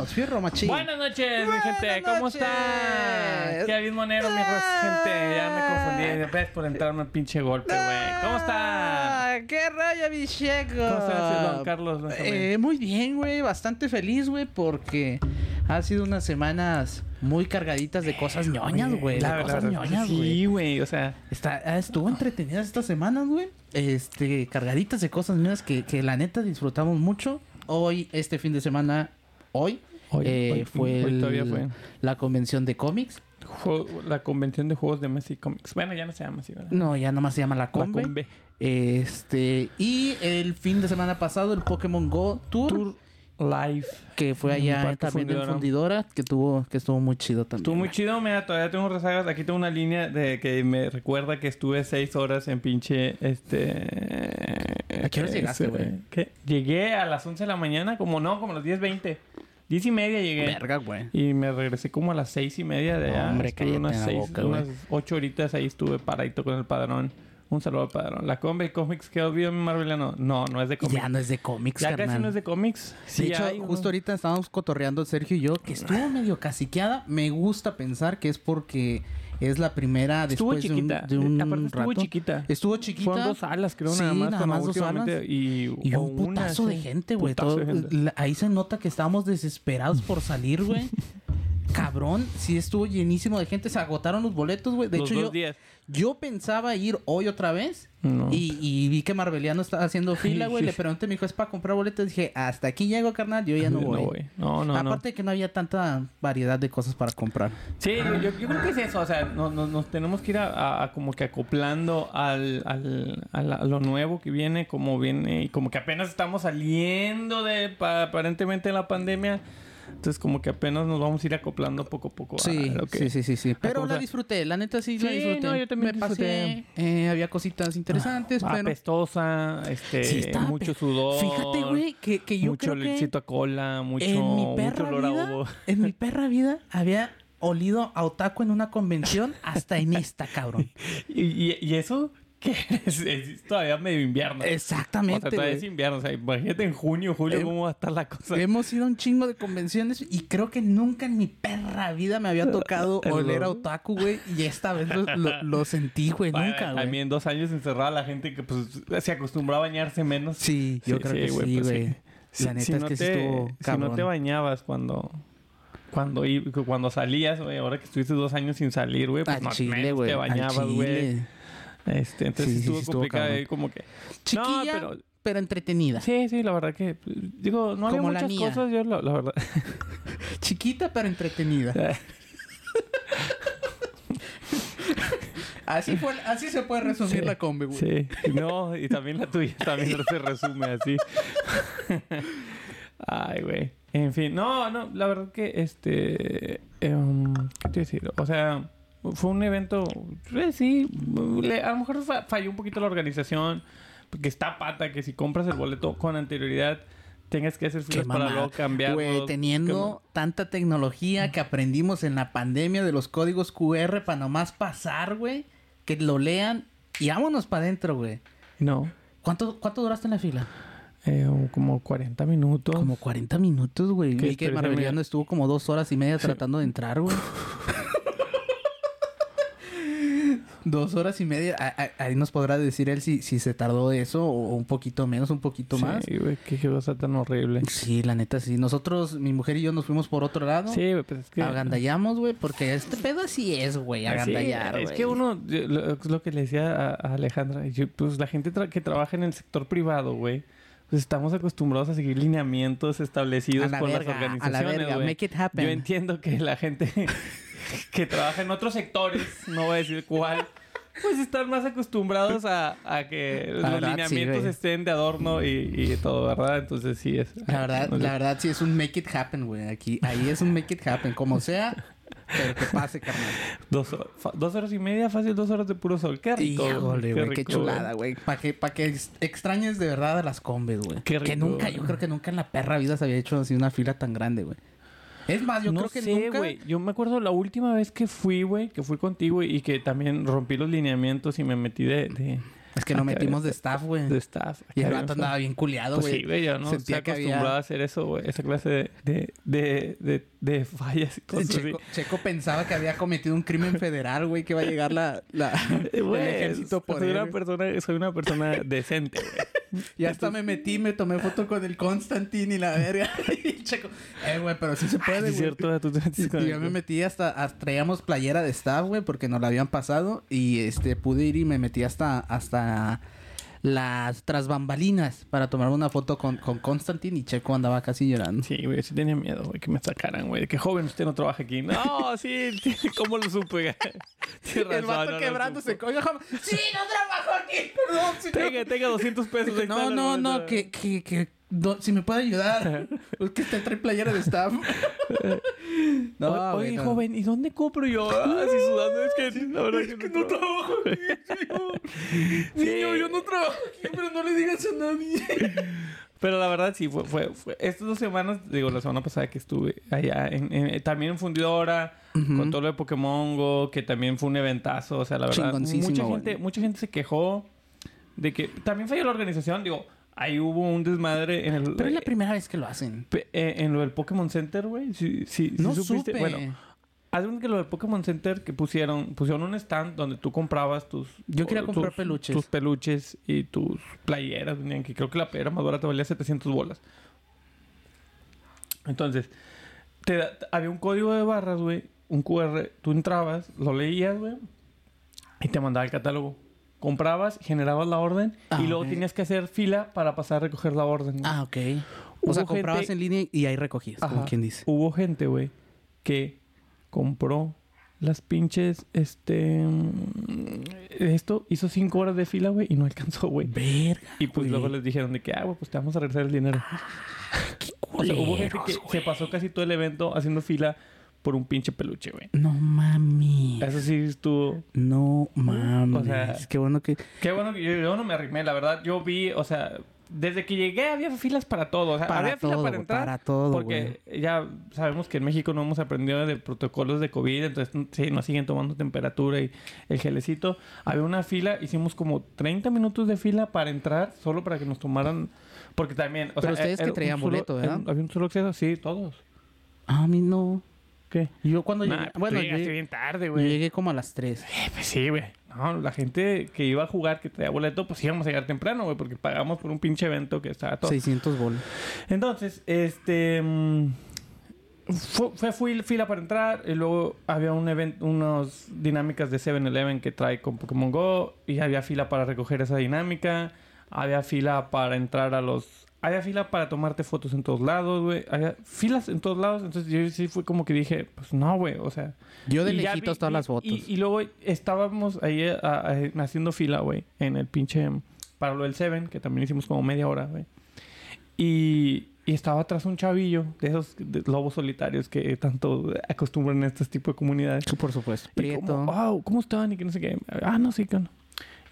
Vámonos, fierro machín. Buenas noches, mi gente. ¿Cómo noches. están? Kevin Monero, mi gente. Ya me confundí. Ves por entrarme un pinche golpe, güey. ¿Cómo está? Ah, ¡Qué raya, bicheco! ¿Cómo está, don Carlos? Eh, muy bien, güey. Bastante feliz, güey, porque ha sido unas semanas muy cargaditas de cosas ñoñas, güey. De La verdad, cosas ñoñas, güey. Sí, güey. O sea, Está, ah, estuvo entretenida estas semanas, güey. Este, cargaditas de cosas ñoñas que, que la neta disfrutamos mucho. Hoy, este fin de semana, hoy, Hoy, eh, hoy, fue, hoy el- todavía fue. la convención de cómics. juego- la convención de juegos de Messi Comics. Bueno, ya no se llama así, ¿verdad? No, ya nomás se llama la La Combe. Combe. Este, y el fin de semana pasado, el Pokémon Go Tour, Tour Live. que fue en allá Parque también en Fundidora. Fundidora, que tuvo, que estuvo muy chido también. Estuvo muy chido, mira, todavía tengo rezagas. Aquí tengo una línea de que me recuerda que estuve seis horas en pinche, este... ¿A qué horas llegaste, este, güey? Llegué a las 11 de la mañana, como no, como a las 10.20. 10 y media llegué. Verga, güey. Y me regresé como a las seis y media de allá. Hombre, Estuve unas, seis, boca, unas ocho horitas ahí estuve paradito con el padrón. Un saludo al padrón. La Combe Comics que olvido mi Marveliano. No, no es de cómics. Ya no es de cómics, Ya carnal. casi no es de cómics. Sí, de hecho, hay, justo ¿no? ahorita estábamos cotorreando Sergio y yo, que estuvo medio caciqueada. Me gusta pensar que es porque es la primera Estuvo después de un- chiquita. de un, Aparte estuvo rato. chiquita. Estuvo chiquita. Fueron dos salas, creo, Sí, nada más. nada más dos salas. Y, Y un putazo de gente, güey. De Ahí se nota que estábamos desesperados por salir, güey. Cabrón, sí estuvo llenísimo de gente. Se agotaron los boletos, güey. De Los hecho, dos yo, días. Yo pensaba ir hoy otra vez. No. Y, y vi que Marbeliano estaba haciendo fila, güey. Le pregunté, me dijo, es para comprar boletos. Dije, hasta aquí llego, carnal. Yo ya no voy. No, no, no. Aparte de que no había tanta variedad de cosas para comprar. Sí, yo, yo creo que es eso. O sea, no- no- nos tenemos que ir a, a- a como que acoplando al, al- a, la- a lo nuevo que viene, como viene, y como que apenas estamos saliendo de pa- aparentemente la pandemia. Entonces, como que apenas nos vamos a ir acoplando poco a poco. a Sí, lo que- sí, sí, sí, sí. Pero la disfruté. La neta sí, la disfruté. no, yo también Me pasé. eh, había cositas interesantes, Ah, pero... apestosa, este, Sí, mucho sudor. Fíjate, güey, que, que yo mucho creo que... a cola, mucho, en mi mucho olor a ovo. en mi perra vida había olido a otaku en una convención hasta en esta, cabrón. ¿Y, y, y eso? ¿Qué es? Es todavía medio invierno. Exactamente, O sea, todavía es invierno. O sea, imagínate en junio, julio, Eh, cómo va a estar la cosa. Hemos ido a un chingo de convenciones y creo que nunca en mi perra vida me había tocado oler a otaku, güey. Y esta vez lo, lo- lo sentí, güey. Nunca, güey. También dos años encerrada la gente que pues se acostumbró a bañarse menos. Sí, yo creo que sí, pues, güey. La neta es que sí estuvo Si cabrón. no te bañabas cuando... Cuando, cuando salías, güey, ahora que estuviste dos años sin salir, güey, pues no chile, menos te bañabas, güey. Este, entonces Sí, sí, estuvo sí, estuvo complicado cabrón. ahí como que... Chiquilla, No, pero... pero entretenida. Sí, sí, la verdad que... Digo, no había Como la muchas mía. cosas, yo la, la verdad... Chiquita, pero entretenida. Así, fue, así se puede resumir Sí, la combi, güey. Sí, no, y también la tuya también se resume así. Ay, güey. En fin, no, no, la verdad que este. em, ¿Qué te decir? O sea, fue un evento. eh, sí, le- a lo mejor fa- falló un poquito la organización. Porque está pata que si compras el boleto con anterioridad, tengas que hacer filas para luego cambiar. Güey, teniendo tanta tecnología que aprendimos en la pandemia de los códigos QR para nomás pasar, güey. Que lo lean y vámonos para adentro, güey. No, ¿Cuánto, ¿Cuánto duraste en la fila? eh, como 40 minutos. Como 40 minutos, güey. ¿Qué Vi que me- estuvo como dos horas y media tratando de entrar, güey. dos horas y media. A- a- Ahí nos podrá decir él si, si se tardó eso o un poquito menos, un poquito más. Sí, güey, qué cosa tan horrible. Sí, la neta, sí. Nosotros, mi mujer y yo nos fuimos por otro lado. Sí, güey, pues es que. Agandallamos, güey, porque este pedo así es, güey, agandallar, Sí, es que uno, yo- lo, es lo que le decía a, a Alejandra, yo, pues la gente tra- que trabaja en el sector privado, güey, pues estamos acostumbrados a seguir lineamientos establecidos la por verga, las a la organizaciones, verga, make it happen. Yo entiendo que la gente que trabaja en otros sectores, no voy a decir cuál, pues están más acostumbrados a, a que La los verdad, lineamientos estén de adorno y, y todo, ¿verdad? Entonces sí es. La verdad, no sé. la verdad sí es un make it happen, güey. Aquí, ahí es un make it happen, como sea, pero que pase, carnal. Dos, dos horas y media, fácil, dos horas de puro sol. Qué rico. Híjole, güey, qué chulada, güey. Para que, pa que ex- extrañes de verdad a las combes, güey. Qué Que nunca, yo creo que nunca en la perra vida se había hecho así una fila tan grande, güey. Es más, yo no creo que sé, nunca. güey. Yo me acuerdo la última vez que fui, güey, que fui contigo y que también rompí los lineamientos y me metí de, de, Es que lo metimos de staff, güey. de staff. Y el vato andaba bien culiado, Pues güey. sí, güey, yo no Sentía estoy había- acostumbrado a hacer eso, güey. Esa clase de, de, de, de, fallas y cosas así. Checo, Checo pensaba que había cometido un crimen federal, güey, que va a llegar la, la el Güey, ejército soy una persona, soy una persona decente, güey. Y hasta me metí, me tomé foto con el Constantine y la verga. y Checo, eh, güey, pero sí se puede, güey. es cierto, tú te metiste con Y el- yo me metí hasta, hasta- traíamos playera de staff, güey, porque nos la habían pasado y este pude ir y me metí hasta hasta las tras bambalinas para tomar una foto con, con Constantine y Checo andaba casi llorando. Sí, güey, sí tenía miedo, güey, que me sacaran, güey. Que joven, usted no trabaja aquí. No, sí, ¿cómo lo supe? El vato no quebrándose. Oiga, joven, sí, no trabajo aquí, perdón. sí, no". Tenga, tenga 200 pesos. ahí No, está, no, lo- no, que, que, que, si me puede ayudar. es que te trae playera de staff. no, O- güey, Oye, no. joven, ¿y dónde compro yo? Ah, así sudando. Es que la verdad que, no trabajo Niño, yo no trabajo aquí, pero no le digas a nadie. Pero la verdad sí, fue, fue, fue- Estas dos semanas, digo, la semana pasada que estuve allá, en, en- también en Fundidora, con todo lo de Pokémon Go, que también fue un eventazo. O sea, la verdad, mucha gente, mucha gente se quejó de que también falló la organización. Digo, ahí hubo un desmadre en el... Pero es la primera vez que lo hacen. eh, en lo del Pokémon Center, güey. Sí, sí, sí No supiste. supe. Bueno, cuenta que lo del Pokémon Center que pusieron, pusieron un stand donde tú comprabas tus... Yo quería tus- comprar peluches. Tus peluches y tus playeras, venían, que creo que la playera más barata valía 700 bolas. Entonces, te da- había un código de barras, güey, un QR, tú entrabas, lo leías, güey, y te mandaba el catálogo. Comprabas, generabas la orden Ah, y luego ok. tenías que hacer fila para pasar a recoger la orden. güey. Ah, ok. Hubo O sea, comprabas en línea y ahí recogías, como quien dice. Hubo gente, güey, que compró las pinches, este... Esto, hizo cinco horas de fila, güey, y no alcanzó, güey. Verga. Y pues güey. luego les dijeron de que, ah, güey, pues te vamos a regresar el dinero. Qué O sea, hubo gente que se pasó casi todo el evento haciendo fila por un pinche peluche, güey. No mames. Eso sí estuvo... No mames. O sea- Qué bueno que. Qué bueno que yo, yo no me arrimé, la verdad. Yo vi, o sea, desde que llegué había filas para todo. O sea, Para había todo, fila para entrar. para todo, Porque ya sabemos que en México no hemos aprendido de protocolos de COVID, entonces sí, nos siguen tomando temperatura y el gelecito. Había una fila, hicimos como 30 minutos de fila para entrar, solo para que nos tomaran. Porque también. O Pero sea, ustedes que era un traían boleto, ¿verdad? Había un solo acceso, sí, todos. A mí no. ¿Qué? Yo cuando Nah, llegué. pues Bueno, tú llegaste yo bien tarde, güey. llegué como a las 3. Eh, pues sí, güey. No, la gente que iba a jugar, que traía boleto, pues íbamos a llegar temprano, güey, porque pagamos por un pinche evento que estaba todo. 600 bolos. Entonces, este. mm, Fue, fue fui- fila para entrar y luego había un evento, unas dinámicas de 7-Eleven que trae con Pokémon Go y había fila para recoger esa dinámica, había fila para entrar a los... Había fila para tomarte fotos en todos lados, güey. Había filas en todos lados. Entonces yo sí fue como que dije, pues no, güey. O sea, Yo de lejitos vi- todas las fotos. Y, y luego estábamos ahí eh, a- a- haciendo fila, güey, en el pinche. Para lo del Seven, que también hicimos como media hora, güey. Y, y estaba atrás un chavillo de esos de- lobos solitarios que tanto acostumbran en este tipo de comunidades. Por supuesto. Y Prieto. como, wow, ¿cómo están? Y que no sé qué. Ah, no, sí, que no.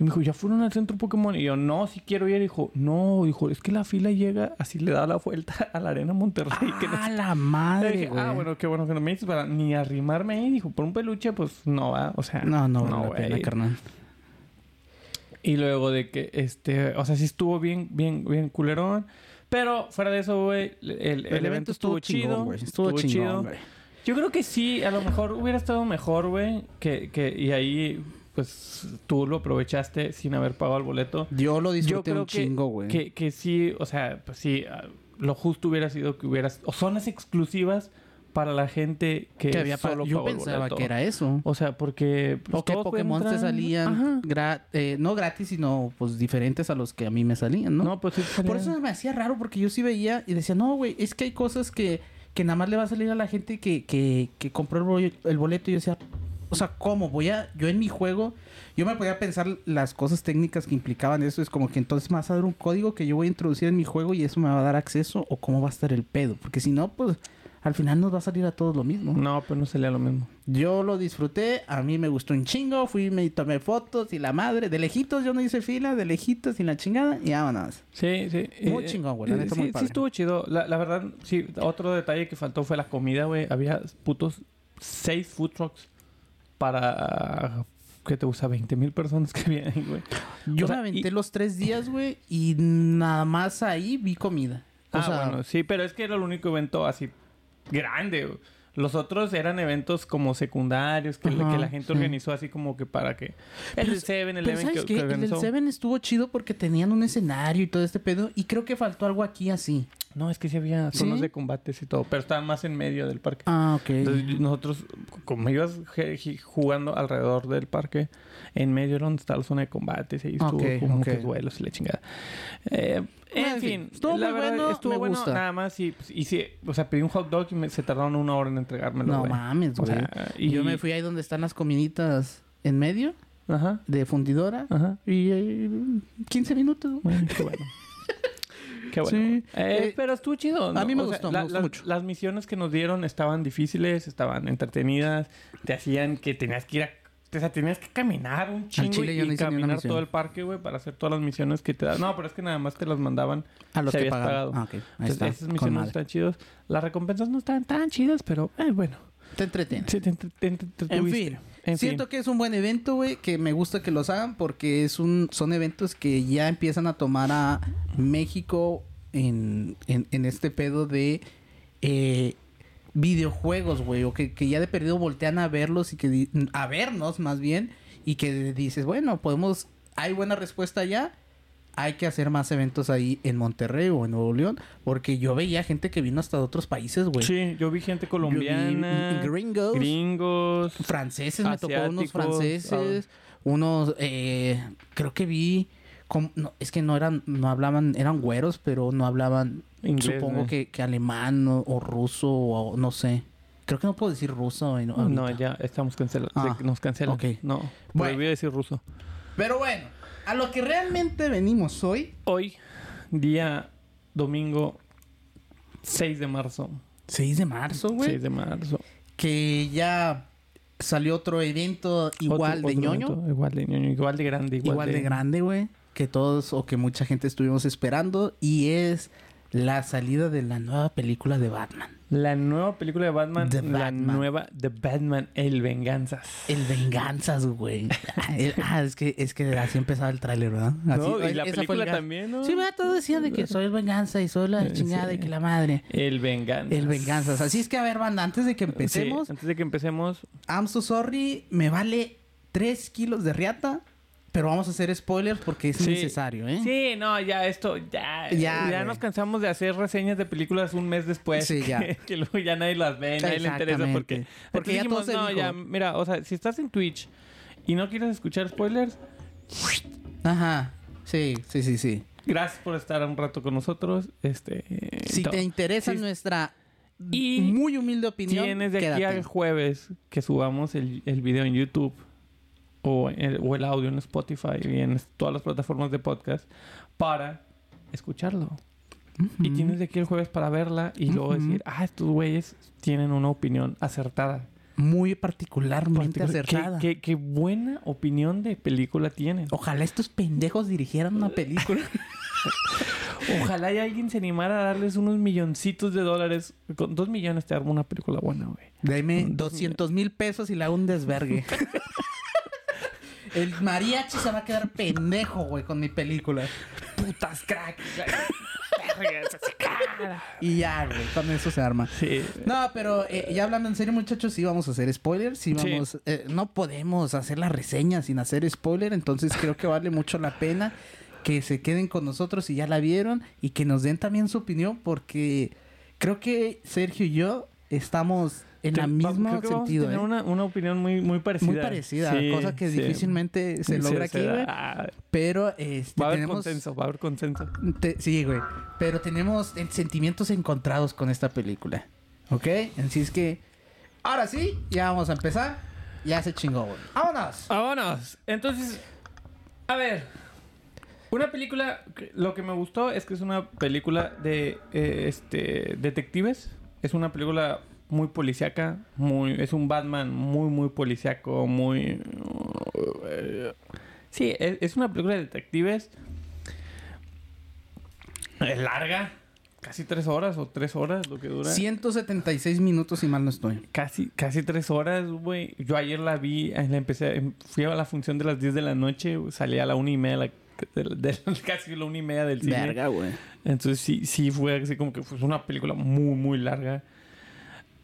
Y me dijo, ¿ya fueron al centro Pokémon? Y yo, no, si quiero ir. Y dijo, no, dijo, es que la fila llega, así le da la vuelta a la arena Monterrey. que no Ah, la le madre, dije, güey. ah, bueno, qué bueno que no me dices para ni arrimarme ahí. Dijo, por un peluche, pues no va. O sea, No, no, vale la carnal. Y luego de que, este, o sea, sí estuvo bien, bien, bien culerón. Pero fuera de eso, güey, el, el evento estuvo, chido. güey. Estuvo, chingón, güey. Yo creo que sí, a lo mejor hubiera estado mejor, güey. Que, que, y ahí, pues, tú lo aprovechaste sin haber pagado el boleto. Yo lo Yo disfruté creo un que, chingo, güey. que, que sí, o sea, pues sí, ah, lo justo hubiera sido que hubieras... O zonas exclusivas para la gente que, Que había solo Yo pensaba que era eso. O sea, porque... pues, O que Pokémon te salían, gra- eh, no gratis, sino pues diferentes a los que a mí me salían, ¿no? No, pues sí Por eso me hacía raro, porque yo sí veía y decía, no, güey, es que hay cosas que, que nada más le va a salir a la gente que, que, que compró el boleto. Y yo decía, o sea, ¿cómo? Voy a, yo en mi juego, yo me podía pensar las cosas técnicas que implicaban eso. Es como que entonces me vas a dar un código que yo voy a introducir en mi juego y eso me va a dar acceso, o cómo va a estar el pedo. Porque si no, pues al final nos va a salir a todos lo mismo. No, pues no salía lo mismo. Yo lo disfruté, a mí me gustó un chingo, fui, me tomé fotos y la madre, de lejitos yo no hice fila, de lejitos y la chingada y vámonos. Sí, sí. Muy chingón, güey, neta, sí, muy sí estuvo chido. La, la verdad, sí. Otro detalle que faltó fue la comida, güey. Había putos seis food trucks para ¿qué te gusta? 20 mil personas que vienen, güey. Yo O sea, me aventé y- los tres días, güey, y nada más ahí vi comida. O Ah, sea, bueno, sí, pero es que era el único evento así grande. güey. Los otros eran eventos como secundarios que, la- que gente sí. organizó así como que para que... Pero El 7 pero Eleven ¿sabes que, que El. Seven estuvo chido porque tenían un escenario y todo este pedo. Y creo que faltó algo aquí así. No, es que sí había zonas ¿Sí? de combates y todo, pero estaban más en medio del parque. Ah, ok. Entonces, nosotros, como ibas jugando alrededor del parque, en medio era donde está la zona de combates, y ahí estuvo Ok, como ok. que duelos y la chingada. Eh, en fin, estuvo la muy verdad, bueno, estuvo me bueno, gusta. nada más. Y, pues, y sí, o sea, pedí un hot dog y me- se tardaron una hora en entregármelo, no mames, O güey. sea, y yo me fui ahí donde están las comiditas en medio Ajá, de fundidora. ajá. Y eh, 15 minutos. Bueno, qué bueno. Qué bueno. Sí. Eh, Eh, pero estuvo chido. ¿no? a mí me O sea, gustó, me la- gustó las- mucho. Las misiones que nos dieron estaban difíciles, estaban entretenidas, te hacían que tenías que ir a... O sea, tenías que caminar un chingo chile yo y no caminar todo el parque, güey, para hacer todas las misiones que te dan. No, pero es que nada más te las mandaban. A los Si que habías pagado. Ah, ok. Ahí Entonces, está. esas misiones están chidas. Las recompensas no están tan chidas, pero eh, bueno. Te entretiene. Sí, te, te- te- te- te En fin. En Siento fin. que es un buen evento, güey, que me gusta que los hagan porque es un, son eventos que ya empiezan a tomar a México en, en, en este pedo de eh, videojuegos, güey, o que, que ya de perdido voltean a verlos y que a vernos más bien y que dices, bueno, podemos, hay buena respuesta ya. Hay que hacer más eventos ahí en Monterrey o en Nuevo León. Porque yo veía gente que vino hasta de otros países, güey. Sí, yo vi gente vi colombiana, gringos. gringos, franceses, me tocó unos ah. franceses, unos, eh, creo que vi, com- no, es que no eran, no hablaban, eran güeros, pero no hablaban, Inglés, supongo ¿no? que, que alemán o, o ruso o no sé. Creo que no puedo decir ruso. No, ahorita. ya estamos cancelados. Ah, nos cancelan. ok. No, Bueno. prohibido decir ruso. Pero bueno, a lo que realmente venimos hoy, Hoy, día domingo 6 de marzo. 6 de marzo, güey, 6 de marzo. que ya salió otro evento igual Otro- de otro ñoño. evento, Igual de ñoño, igual de grande. Igual, igual de grande, güey, que todos o que mucha gente estuvimos esperando y es la salida de la nueva película de Batman. La nueva película de Batman, The la Batman. nueva The Batman, El Venganzas. El Venganzas, güey. Ah, es que es que así empezaba el tráiler, ¿verdad? Así- No, y la película también, ¿no? Sí, ¿verdad? Todos decían de que soy el Venganza y soy la chingada sí. y que la madre. El Venganzas. El Venganzas. Así es que, a ver, banda, antes de que Sí, empecemos, antes de que empecemos, I'm so sorry, me vale 3 kilos de riata, pero vamos a hacer spoilers porque es Sí. necesario, ¿eh? Sí, no, ya esto, ya, Ya, ya, nos cansamos de hacer reseñas de películas un mes después. Sí, ya. Que, que luego ya nadie las ve, nadie le interesa porque... Porque ya se no, dijo. ya, mira, o sea, si estás en Twitch y no quieres escuchar spoilers, Ajá. Sí, sí, sí, sí. gracias por estar un rato con nosotros. Este, Si todo. te interesa Sí, nuestra Y muy humilde opinión, Tienes de aquí al jueves que subamos el, el video en YouTube o el, o el audio en Spotify y en todas las plataformas de podcast para escucharlo. Y tienes de aquí el jueves para verla y luego decir, ah, estos güeyes tienen una opinión acertada. muy particularmente Particular- acertada. Qué, qué buena opinión de película tienen. Ojalá estos pendejos dirigieran una película. Ojalá y alguien se animara a darles unos milloncitos de dólares. Con dos millones te arma una película buena, güey. Dame Dos 200 mil pesos y le hago un desvergue. El mariachi se va a quedar pendejo, güey, con mi película. Putas crack. Y ya, güey, con eso se arma. Sí. No, pero eh, ya hablando en serio, muchachos, sí vamos a hacer spoilers. Sí Sí. vamos... eh, no podemos hacer la reseña sin hacer spoiler. Entonces creo que vale mucho la pena que se queden con nosotros si ya la vieron y que nos den también su opinión porque creo que Sergio y yo estamos en la creo que vamos a sentido. tener ¿eh? una, una opinión muy, muy parecida. Muy parecida, Sí, cosa que sí. difícilmente se Sí, logra aquí, güey. Pero este, Va a haber tenemos... consenso, va a haber consenso. te- sí, güey. Pero tenemos sentimientos encontrados con esta película. ¿Ok? Así es que... Ahora sí, ya vamos a empezar. Ya se chingó, güey. ¡Vámonos! Vámonos. Entonces, a ver. Una película, lo que me gustó es que es una película de eh, este detectives. Es una película muy policíaca, muy es un Batman muy muy policíaco, muy eh, Sí, es, es una película de detectives. Es larga, casi tres horas o tres horas lo que dura. 176 minutos, si mal no estoy. Casi, casi tres horas, güey. Yo ayer la vi, eh, la empecé, em, fui a la función de las 10 de la noche, salí a la una y media, de la- de- de- casi la una y media del cine. güey. Entonces sí, sí fue así como que fue una película muy, muy larga.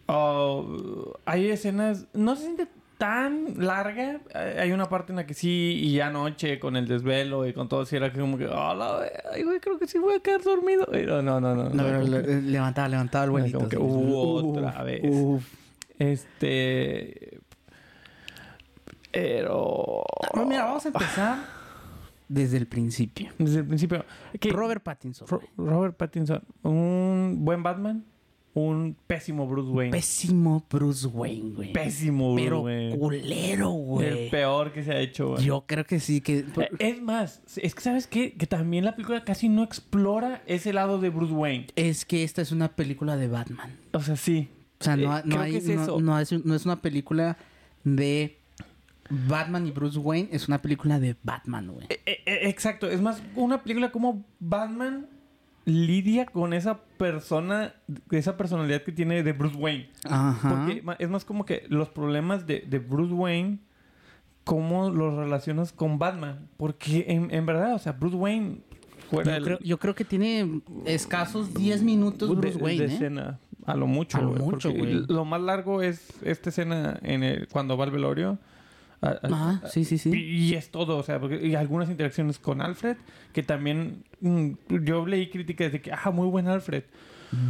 Oh, hay escenas, no se siente tan larga. Hay hay una parte en la que sí, y ya anoche con el desvelo y con todo, sí era como que, oh, ay, güey, creo que sí voy a quedar dormido. Pero no, no, no. No, no, le- que- levantaba, levantaba el vuelito. como que, uh, otra vez. uf. Este. Pero. Ah, Mira, vamos a empezar desde el principio. Desde el principio. ¿qué? Robert Pattinson. Ro- Robert Pattinson, un buen Batman, un pésimo Bruce Wayne. Pésimo Bruce Wayne, güey. pésimo Bruce Pero Wayne. culero, güey. El peor que se ha hecho, güey. Yo creo que sí, que... Eh, Es más, es que sabes qué? que también la película casi no explora ese lado de Bruce Wayne. Es que esta es una película de Batman. O sea, sí. O sea, no, Eh, no hay- es no- no es, no es una película de Batman y Bruce Wayne, es una película de Batman, güey. Eh, eh, exacto, es más una película como Batman lidia con esa persona, esa personalidad que tiene de Bruce Wayne. Ajá. Porque es más como que los problemas de, de Bruce Wayne, cómo los relacionas con Batman. Porque en, en verdad, o sea, Bruce Wayne fuera yo, el- creo, yo creo que tiene escasos 10 minutos de, Bruce Wayne, de ¿eh? escena. A lo mucho, A lo mucho, güey. Lo más largo es esta escena en el, cuando va al velorio. A- a- Ajá, sí, sí, sí. Y, es todo, o sea, porque y algunas interacciones con Alfred, que también mm, yo leí críticas de que, ah, muy buen Alfred.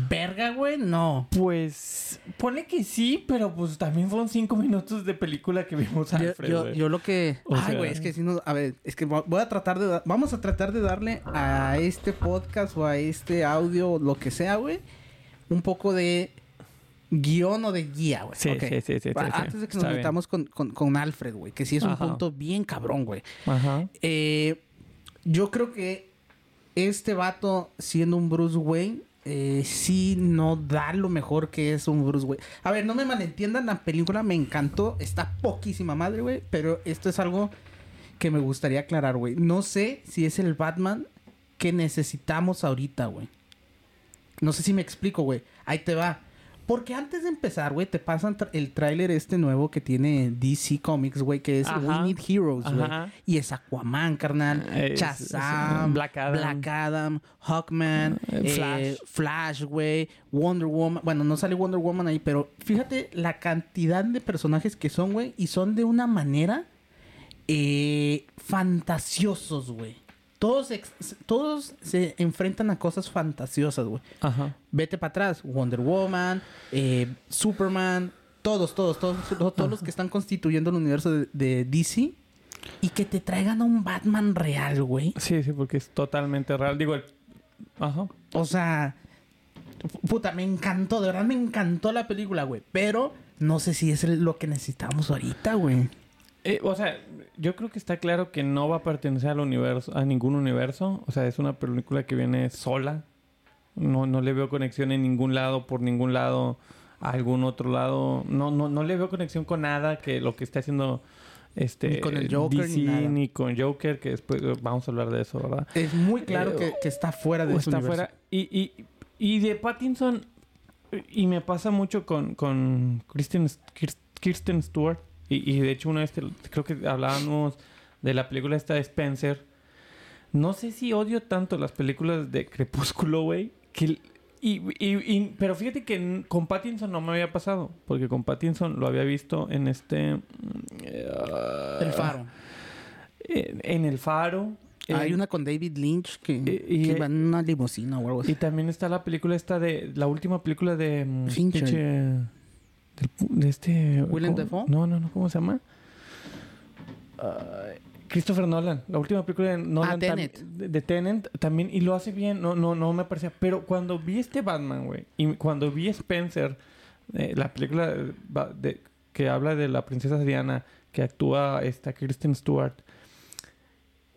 Verga, güey, no. Pues, pone que sí, pero pues también fueron cinco minutos de película que vimos a Alfred, yo, yo lo que... O Ay, güey, es que si no... A ver, es que voy a tratar de... da- Vamos a tratar de darle a este podcast o a este audio lo que sea, güey, un poco de guion o de guía, güey. Sí, sí, sí, Ah, sí. Antes de que nos metamos con, con, con Alfred, güey, que sí es un Ajá. punto bien cabrón, güey. Ajá. Eh, yo creo que este vato, siendo un Bruce Wayne, eh, sí no da lo mejor que es un Bruce Wayne. A ver, no me malentiendan, la película me encantó, está poquísima madre, güey, pero esto es algo que me gustaría aclarar, güey. No sé si es el Batman que necesitamos ahorita, güey. No sé si me explico, güey. Ahí te va. Porque antes de empezar, güey, te pasan el tráiler este nuevo que tiene DC Comics, güey, que es Ajá. We Need Heroes, güey. Y es Aquaman, carnal. Es- Shazam, es, Black Adam. Black Adam, Hawkman, Eh, eh, Flash. Flash, güey, Wonder Woman. Bueno, no sale Wonder Woman ahí, pero fíjate la cantidad de personajes que son, güey, y son de una manera eh, fantasiosos, güey. Todos, todos se enfrentan a cosas fantasiosas, güey. Ajá. Vete para atrás, Wonder Woman, eh, Superman, todos, todos, todos, todos, todos los que están constituyendo el universo de, de DC y que te traigan a un Batman real, güey. Sí, sí, porque es totalmente real. Digo, el... Ajá. O sea, pu- puta, me encantó, de verdad me encantó la película, güey. Pero no sé si es lo que necesitamos ahorita, güey. Eh, o sea, yo creo que está claro que no va a pertenecer al universo, a ningún universo. O sea, es una película que viene sola. No, no le veo conexión en ningún lado, por ningún lado, a algún otro lado. No, no, no le veo conexión con nada que lo que está haciendo este Ni con el Joker, DC, ni nada. ni con Joker, que después eh, vamos a hablar de eso, ¿verdad? Es muy claro Eh, que, que está fuera de ese está universo. fuera. Y, y, y de Pattinson, y me pasa mucho con, con Kristen, Kirst- Kirsten Stewart. Y, y de hecho, una vez creo que hablábamos de la película esta de Spencer. No sé si odio tanto las películas de Crepúsculo, güey. Que, y, y- y- pero fíjate que con Pattinson no me había pasado. Porque con Pattinson lo había visto en este. mm, eh, El faro. En, en El Faro. Hay Eh, una con David Lynch que, y- y- que va en una limusina o algo así. Y también está la película esta de... La última película de... mm, Fincher. Del de este... ¿Willem. Dafoe? No, no, no. ¿Cómo se llama? Christopher Nolan. La última película de Nolan. Ah, Tenet. De, de Tenet también. Y lo hace bien. No, no, no me parecía. Pero cuando vi este Batman, güey. Y cuando vi Spencer... eh, la película de- de- que habla de la princesa Diana. Que actúa esta Kristen Stewart.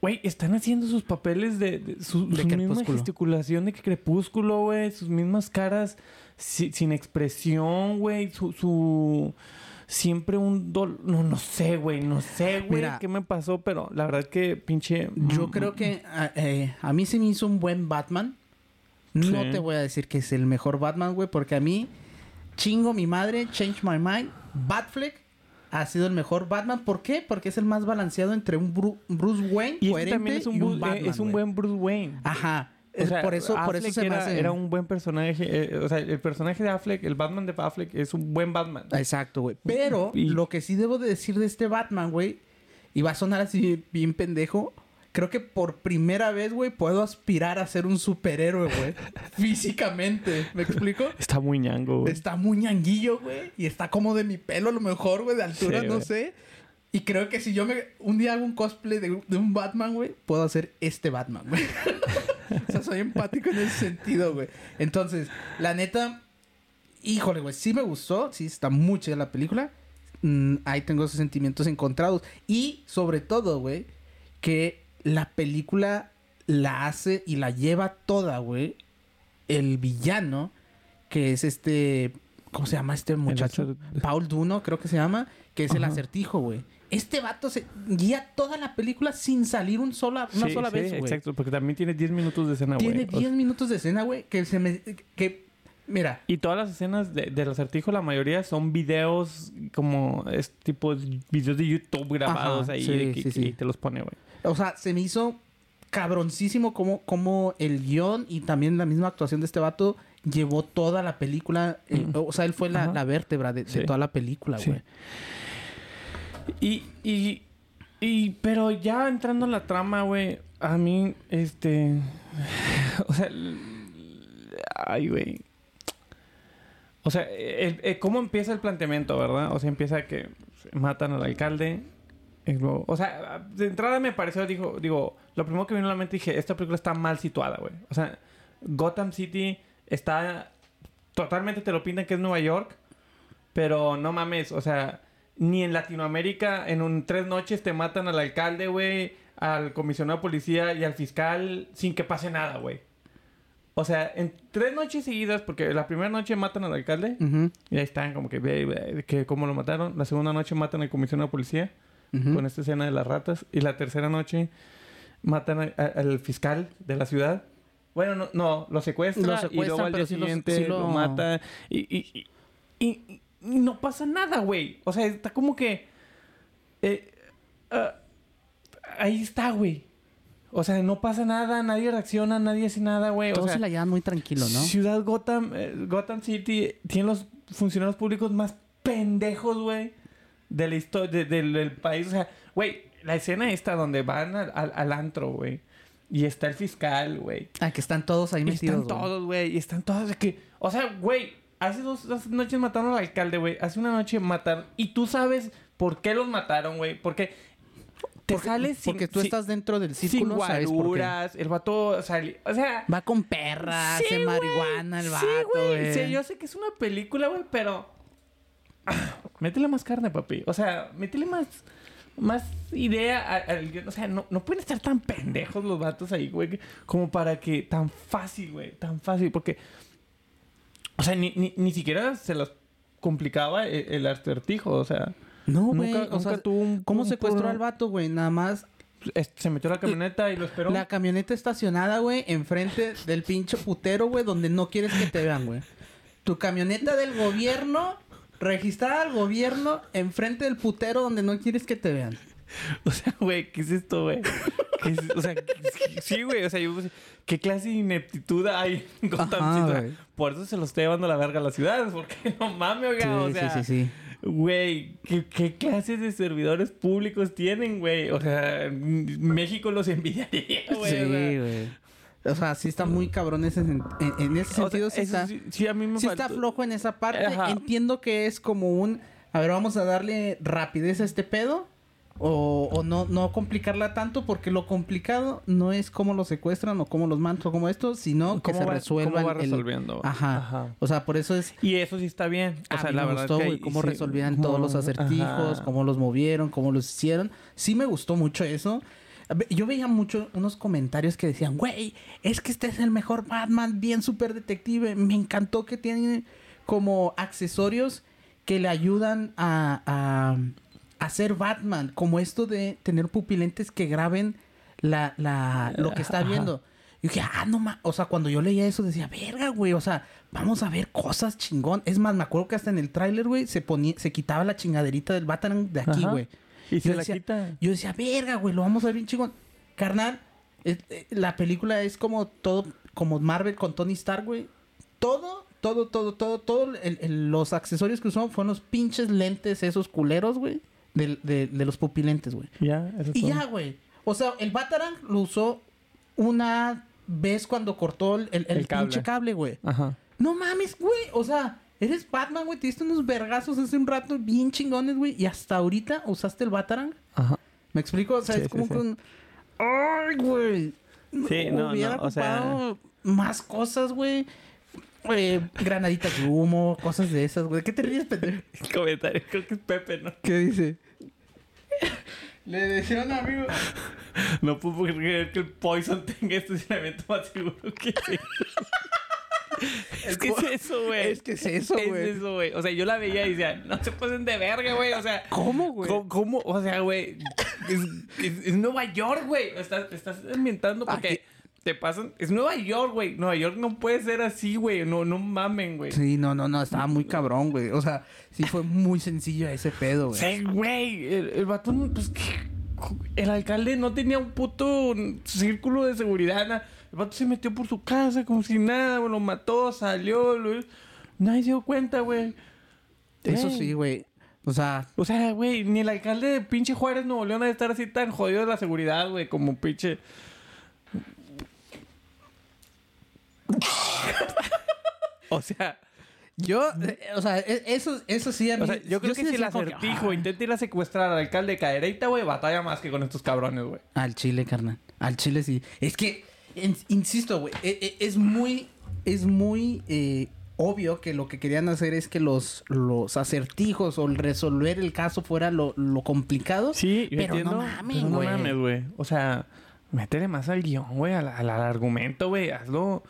Güey, están haciendo sus papeles de, de su, De su misma gesticulación de crepúsculo, güey. Sus mismas caras si- sin expresión, güey. Su, su... Siempre un dolor... No, no sé, güey. No sé, güey. ¿Qué me pasó? Pero la verdad que pinche... Yo creo que a, eh, a mí se me hizo un buen Batman. No Sí. te voy a decir que es el mejor Batman, güey, porque a mí, chingo mi madre, change my mind, Batfleck ha sido el mejor Batman. ¿Por qué? Porque es el más balanceado entre un Bru- Bruce Wayne Y este coherente también es un, y un bu- eh, Batman, es un buen Bruce Wayne. Ajá. O Es sea, por eso, por eso se me era, hace... era un buen personaje. eh, o sea, el personaje de Affleck, el Batman de Affleck, es un buen Batman. Exacto, güey. Pero Y- lo que sí debo de decir de este Batman, güey, y va a sonar así bien pendejo, creo que por primera vez, güey, puedo aspirar a ser un superhéroe, güey. Físicamente. ¿Me explico? Está muy ñango, güey. Está muy ñanguillo, güey. Y está como de mi pelo a lo mejor, güey, de altura, Sí, no sé. Y creo que si yo me un día hago un cosplay de, de un Batman, güey, puedo hacer este Batman, güey. o sea, soy empático en ese sentido, güey. Entonces, la neta, híjole, güey, sí me gustó. Sí, está muy chida la película. Mm, ahí tengo esos sentimientos encontrados. Y sobre todo, güey, que la película la hace y la lleva toda, güey. El villano, que es este. ¿Cómo se llama este muchacho? Paul Duno, creo que se llama, que es el acertijo, güey. Este vato se guía toda la película sin salir un sola, una Sí, sola sí, vez, güey. Exacto, porque también tiene 10 minutos de escena, güey. Tiene O sea, 10 minutos de escena, güey, que se me. que. Mira, Y todas las escenas de- del acertijo, la mayoría son videos como es tipo videos de YouTube grabados Ajá, ahí sí, sí, sí. y te los pone, güey. O sea, se me hizo cabroncísimo como, como el guion y también la misma actuación de este vato llevó toda la película. eh, o sea, él fue la, la vértebra de, toda la película, Sí. güey. Y, y, y, pero ya entrando en la trama, güey, a mí, este, o sea, ay, güey. O sea, el- el- ¿cómo empieza el planteamiento, verdad? O sea, empieza que matan al alcalde. O sea, de entrada me pareció, dijo, digo, lo primero que vino a la mente dije, esta película está mal situada, güey. O sea, Gotham City está totalmente te lo pintan que es Nueva York, pero no mames, o sea, ni en Latinoamérica en un tres noches te matan al alcalde, güey, al comisionado de policía y al fiscal sin que pase nada, güey. O sea, en tres noches seguidas, porque la primera noche matan al alcalde y ahí están como que que cómo lo mataron. La segunda noche matan al comisionado de policía ujú. con esta escena de las ratas y la tercera noche matan a- a- al fiscal de la ciudad. Bueno, no, no lo secuestra Lo y secuestran, luego al día sí lo- siguiente sí lo... lo- mata y, y, y, y- y no pasa nada, güey. O sea, está como que eh, ah, ahí está, güey. O sea, no pasa nada, nadie reacciona, nadie hace nada, güey. O Todos sea, se la llevan muy tranquilo, ¿no? Ciudad Gotham, eh, Gotham City tiene los funcionarios públicos más pendejos, güey, de la historia de- del, del país. O sea, güey, la escena esta donde van al, al- al antro, güey. Y está el fiscal, güey. Ah, que están todos ahí Y metidos. están todos, güey. Y están todos de que... O sea, güey, hace dos, dos noches mataron al alcalde, güey. Hace una noche mataron... Y tú sabes por qué los mataron, güey. Porque te Porque, sales sin... porque tú sin- estás dentro del sin círculo, ¿sabes por qué? El vato salió... O sea... Va con perras, Sí, hace güey. marihuana el vato, Sí, güey. Sí, yo sé que es una película, güey, pero... métele más carne, papi. O sea, métele más... Más idea al. O sea, no, no pueden estar tan pendejos los vatos ahí, güey. Como para que... Tan fácil, güey. Tan fácil. Porque... O sea, ni, ni, ni siquiera se los complicaba el, el acertijo. O sea... No, güey. nunca, o sea, tuvo un... ¿Cómo un secuestró al vato, güey? Nada más Se metió a la camioneta y lo esperó. la camioneta estacionada, güey, enfrente del pinche putero, güey, donde no quieres que te vean, güey. Tu camioneta del gobierno, registrada al gobierno, enfrente del putero donde no quieres que te vean. O sea, güey, ¿qué es esto, güey? ¿Qué es- O sea, ¿qué- sí, güey. O sea, yo, ¿qué clase de ineptitud hay en Gotham por eso se lo está llevando a la verga a la ciudad. Porque no mames, oiga. Sí, o sea, sí, sí, sí. Güey, ¿qué, qué clases de servidores públicos tienen, güey? O sea, México los envidiaría, güey. Sí, güey. O sea, sí está muy cabrón ese en, en ese O sea, sentido. sí, está, sí, sí, a mí me sí está flojo en esa parte. Ajá. Entiendo que es como un... A ver, vamos a darle rapidez a este pedo. O, o no, no complicarla tanto porque lo complicado no es cómo lo secuestran o cómo los matan o cómo esto, sino que ¿Cómo se va- resuelvan cómo va el- resolviendo? Ajá. Ajá. O sea, por eso es... Y eso sí está bien. O a sea, mí la me verdad gustó, güey, cómo sí- resolvían todos los Ajá. acertijos, cómo los movieron, cómo los hicieron. Sí me gustó mucho eso. Yo veía mucho unos comentarios que decían, güey, es que este es el mejor Batman, bien súper detective. Me encantó que tiene como accesorios que le ayudan a, a, a ser Batman, como esto de tener pupilentes que graben la, la, lo que está Ajá. viendo. Y Y dije, ah, no ma. O sea, cuando yo leía eso decía, verga, güey. O sea, vamos a ver cosas chingón. Es más, me acuerdo que hasta en el tráiler, güey, se ponía, se quitaba la chingaderita del Batarang de aquí, Ajá. güey. Y Yo se la decía- quita. Yo decía, verga, güey, lo vamos a ver bien chingón. Carnal, eh, eh, la película es como todo, como Marvel con Tony Stark, güey. Todo, todo, todo, todo, todo, el- el- los accesorios que usó fueron los pinches lentes esos culeros, güey. De, de los pupilentes, güey. Ya, eso es Y todo. ya, güey. O sea, el Batarang lo usó una vez cuando cortó el, el, el El cable. pinche cable, güey. Ajá. No mames, güey. O sea, eres Batman, güey. Te diste unos vergazos hace un rato bien chingones, güey. Y hasta ahorita usaste el Batarang. Ajá. ¿Me explico? O sea, Sí, es como sí. que un... ¡Ay, güey! Sí, no, Hubiera no, o sea- más cosas, güey. Eh, granaditas de humo, cosas de esas, güey. ¿Qué te ríes? El comentario, creo que es Pepe, ¿no? ¿Qué dice? Le decía a un amigo... No puedo creer que el Poison tenga estacionamiento más seguro que sí. Es que es eso, güey. Es que es eso, güey. Es eso, güey. O sea, yo la veía y decía, no se pasen de verga, güey. O sea, ¿Cómo, güey? ¿Cómo? cómo? O sea, güey. Es, es- es Nueva York, güey. Estás, estás porque Aquí- te pasan. Es Nueva York, güey. Nueva York no puede ser así, güey. No, no mamen, güey. Sí, no, no, no. Estaba muy cabrón, güey. O sea, sí fue muy sencillo ese pedo, güey. Sí, güey. El, el vato, pues, ¿qué? el alcalde no tenía un puto círculo de seguridad. nada. El vato se metió por su casa como si nada, güey. Lo mató, salió. lo- Nadie se dio cuenta, güey. Eso sí, güey. O sea, O sea, güey, ni el alcalde de pinche Juárez Nuevo León ha de estar así tan jodido de la seguridad, güey, como pinche. o sea, yo, eh, o sea, e- eso, eso sí a mí. o sea, yo creo que sí si el como que, acertijo ah, intenta ir a secuestrar al alcalde de Cadereyta, güey, batalla más que con estos cabrones, güey. Al chile, carnal. Al chile sí. Es que, insisto, güey, e- e- es muy, es muy eh, obvio que lo que querían hacer es que los, los acertijos o el resolver el caso fuera lo, lo complicado. Sí, yo pero entiendo. no mames, pero no güey. mames, güey. O sea, métele más al guion, güey, al, al- al argumento, güey. Hazlo.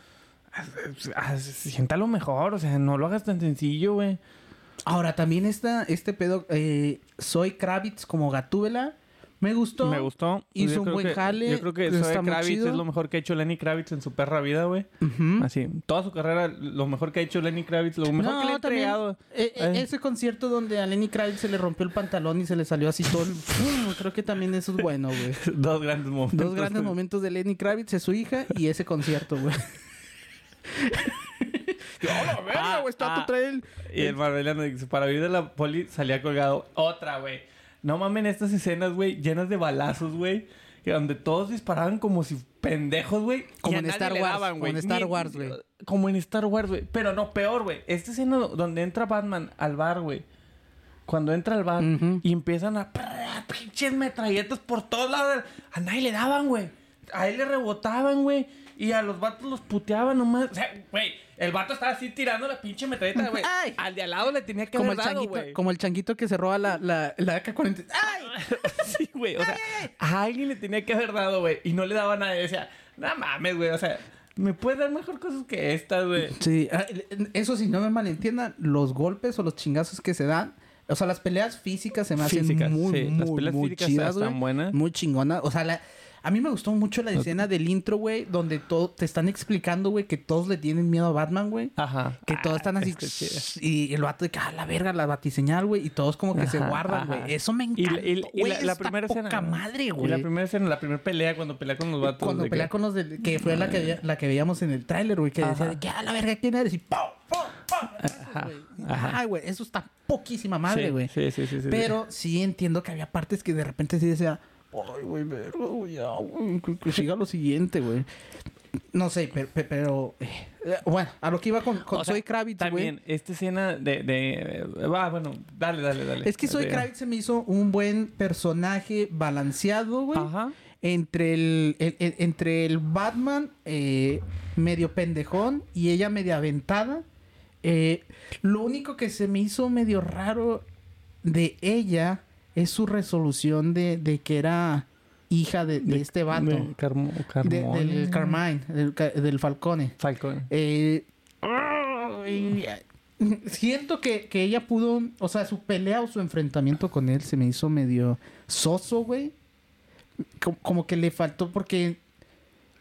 haz- haz- siéntalo mejor, o sea, no lo hagas tan sencillo, güey. Ahora, también está este pedo, eh, Soy Kravitz como Gatúbela. Me gustó. Me gustó. Hizo Yo un buen que- jale, Yo creo que Zoe Kravitz chido. es lo mejor que ha hecho Lenny Kravitz en su perra vida, güey. Así, toda su carrera, lo mejor que ha hecho Lenny Kravitz, lo mejor No, que le ha entregado. eh, eh, ese concierto donde a Lenny Kravitz se le rompió el pantalón y se le salió así todo el... ¡Pum! Creo que también eso es bueno, güey. Dos grandes momentos. Dos grandes momentos de Lenny Kravitz, es su hija y ese concierto, güey. ¡Oh, la Ah, güey! Está ah. tu trail. Y el Marveliano dice, para vivir de la poli salía colgado. Otra, güey. No mamen estas escenas, güey, llenas de balazos, güey. Donde todos disparaban como si pendejos, güey. Como en Star Wars, daban, como güey. en Star Wars, güey. Como en Star Wars, güey. Pero no, peor, güey. Esta escena donde entra Batman al bar, güey. Cuando entra al bar y empiezan a... Pinches metralletas por todos lados. A nadie le daban, güey. A él le rebotaban, güey. Y a los vatos los puteaban nomás. O sea, güey, el vato estaba así tirando la pinche metralleta, güey. Ay. Al de al lado le tenía que Como haber el, dado, changuito, güey. como el changuito que se roba la, la, la AK-40. ¡Ay! sí, güey. O sea, a alguien le tenía que haber dado, güey. Y no le daba nada. Y decía, no mames, güey. O sea, me puedes dar mejor cosas que estas, güey. Sí, ah, eso sí, no me malentiendan, los golpes o los chingazos que se dan, o sea, las peleas físicas se me hacen muy, sí, muy, las peleas muy físicas chidas, están buenas. Muy chingonas. O sea, la- a mí me gustó mucho la escena del intro, güey, donde todo, te están explicando, güey, que todos le tienen miedo a Batman, güey. Ajá. Que todos están así. está chida. y el vato de que, ah, la verga, la batiseñal, güey. Y todos como que se Ajá, guardan, ajá. güey. Eso me Y, encanta. y la- y la, la primera escena. Poca madre, güey. Y la primera escena, la primera pelea, cuando pelea con los vatos. Cuando pelea que- con los de, que fue la que, la que veíamos en el tráiler, güey, que decía Ajá. de que, ah, la verga, ¿quién eres? Y ¡pum! ¡pum! ¡pum! Ajá, Güey. ajá. Ay, güey, eso está poquísima madre, güey. Sí, sí, sí, sí. Pero sí entiendo que había partes que de repente sí decía, ay, güey, verga, güey, ya, güey, que, que siga lo siguiente, güey. No sé, pero, pero eh, eh, bueno, a lo que iba con, con O sea, Soy Kravitz, güey. También, esta escena de. de va, bueno, dale, dale, dale. Es que Soy Kravitz se me hizo un buen personaje balanceado, güey. Ajá. entre el, el- el- entre el Batman eh, medio pendejón y ella medio aventada. Eh, lo único que se me hizo medio raro de ella es su resolución de, de que era hija de, de este vato. De Carmo, del Carmine, del, del Falcone. Falcone. Eh, ay, siento que, que ella pudo, o sea, su pelea o su enfrentamiento con él se me hizo medio soso, güey. Co- Como, que le faltó porque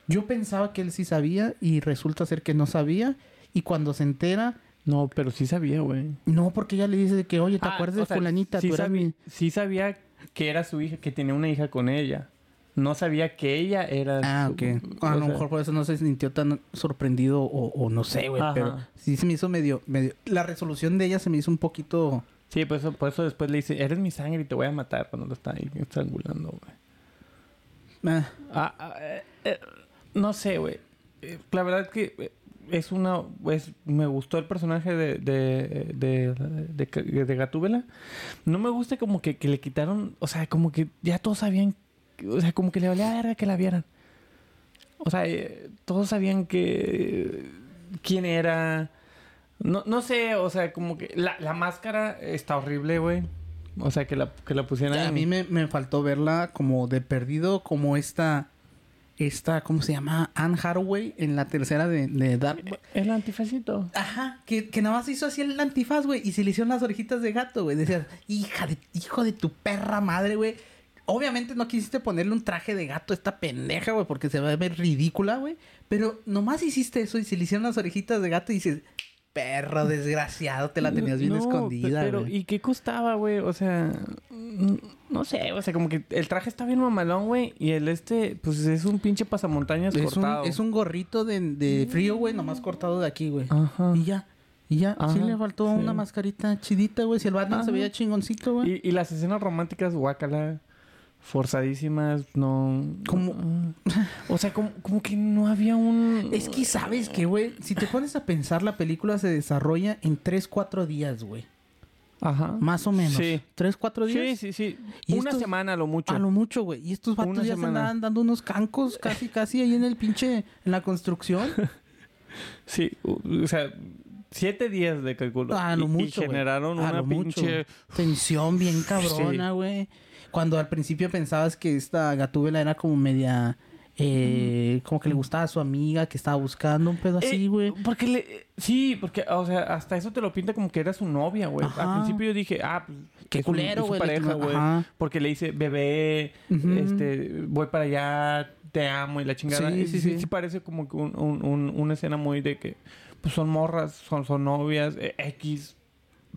Yo pensaba que él sí sabía y resulta ser que no sabía. Y cuando se entera, No, pero sí sabía, güey. no, porque ella le dice de que, oye, ¿te Ah, acuerdas de sea, fulanita? Sí, Tú eras mi- sí sabía que era su hija, que tenía una hija con ella. No sabía que ella era... Ah, ok. A lo sea, mejor por eso no se sintió tan sorprendido o, o no sé, güey. Pero sí se me hizo medio, medio... La resolución de ella se me hizo un poquito... Sí, por eso, por eso después le dice, eres mi sangre y te voy a matar cuando lo está ahí estrangulando, güey. ah, Ah, ah, eh, eh, no sé, güey. Eh, La verdad es que es una... Es, me gustó el personaje de, de, de, de, de Gatúbela. No me gusta como que, que le quitaron... O sea, como que ya todos sabían... O sea, como que le valía verga que la vieran. O sea, eh, todos sabían que... Quién era... No, no sé, o sea, como que... La, la máscara está horrible, güey. O sea, que la, que la pusieran... a mí me, me faltó verla como de perdido, como esta... Esta, ¿cómo se llama? Anne Hathaway en la tercera de, de Dark... El antifacito. Aja, que, que nada más hizo así el antifaz, güey. Y se le hicieron las orejitas de gato, güey. Decías, hija de, hijo de tu perra madre, güey. Obviamente no quisiste ponerle un traje de gato a esta pendeja, güey, porque se va a ver ridícula, güey. Pero nomás hiciste eso y se le hicieron las orejitas de gato y dices, perro desgraciado, te la tenías bien No, escondida, Pero, güey. ¿y qué costaba, güey? O sea, no sé, o sea, como que el traje está bien mamalón, güey. Y el este, pues es un pinche pasamontañas Es un, cortado. es un gorrito de, de frío, güey, nomás cortado de aquí, güey. Ajá. Y ya. Y ya, sí le faltó sí. una mascarita chidita, güey. Si el Batman se veía chingoncito, güey. Y, y las escenas románticas, guácala, forzadísimas, no... Como-. O sea, como, como que no había un... Es que sabes que, güey, si te pones a pensar, la película se desarrolla en 3, 4 días, güey. Ajá. Más o menos. Sí. ¿Tres, cuatro días? Sí, sí, sí. Y Una estos- semana a lo mucho. A lo mucho, güey. Y estos vatos Una ya se semana. andaban dando unos cancos casi, casi ahí en el pinche... En la construcción. Sí, o sea, siete días de cálculo. A lo Y- y, mucho, güey. generaron A una lo mucho, pinche... güey. Tensión bien cabrona, güey. Cuando al principio pensabas que esta Gatúbela era como media... Eh, como que le gustaba a su amiga que estaba buscando un pedo así, Eh, güey. Porque le... Sí, porque, o sea, hasta eso te lo pinta como que era su novia, güey. Al principio yo dije, ah, pues... Qué es culero, güey, pareja, güey. Porque le dice, bebé, este, voy para allá, te amo y la chingada. Sí, Y sí, sí. sí parece como que un- un- un- una escena muy de que, pues son morras, son, son novias, eh, X.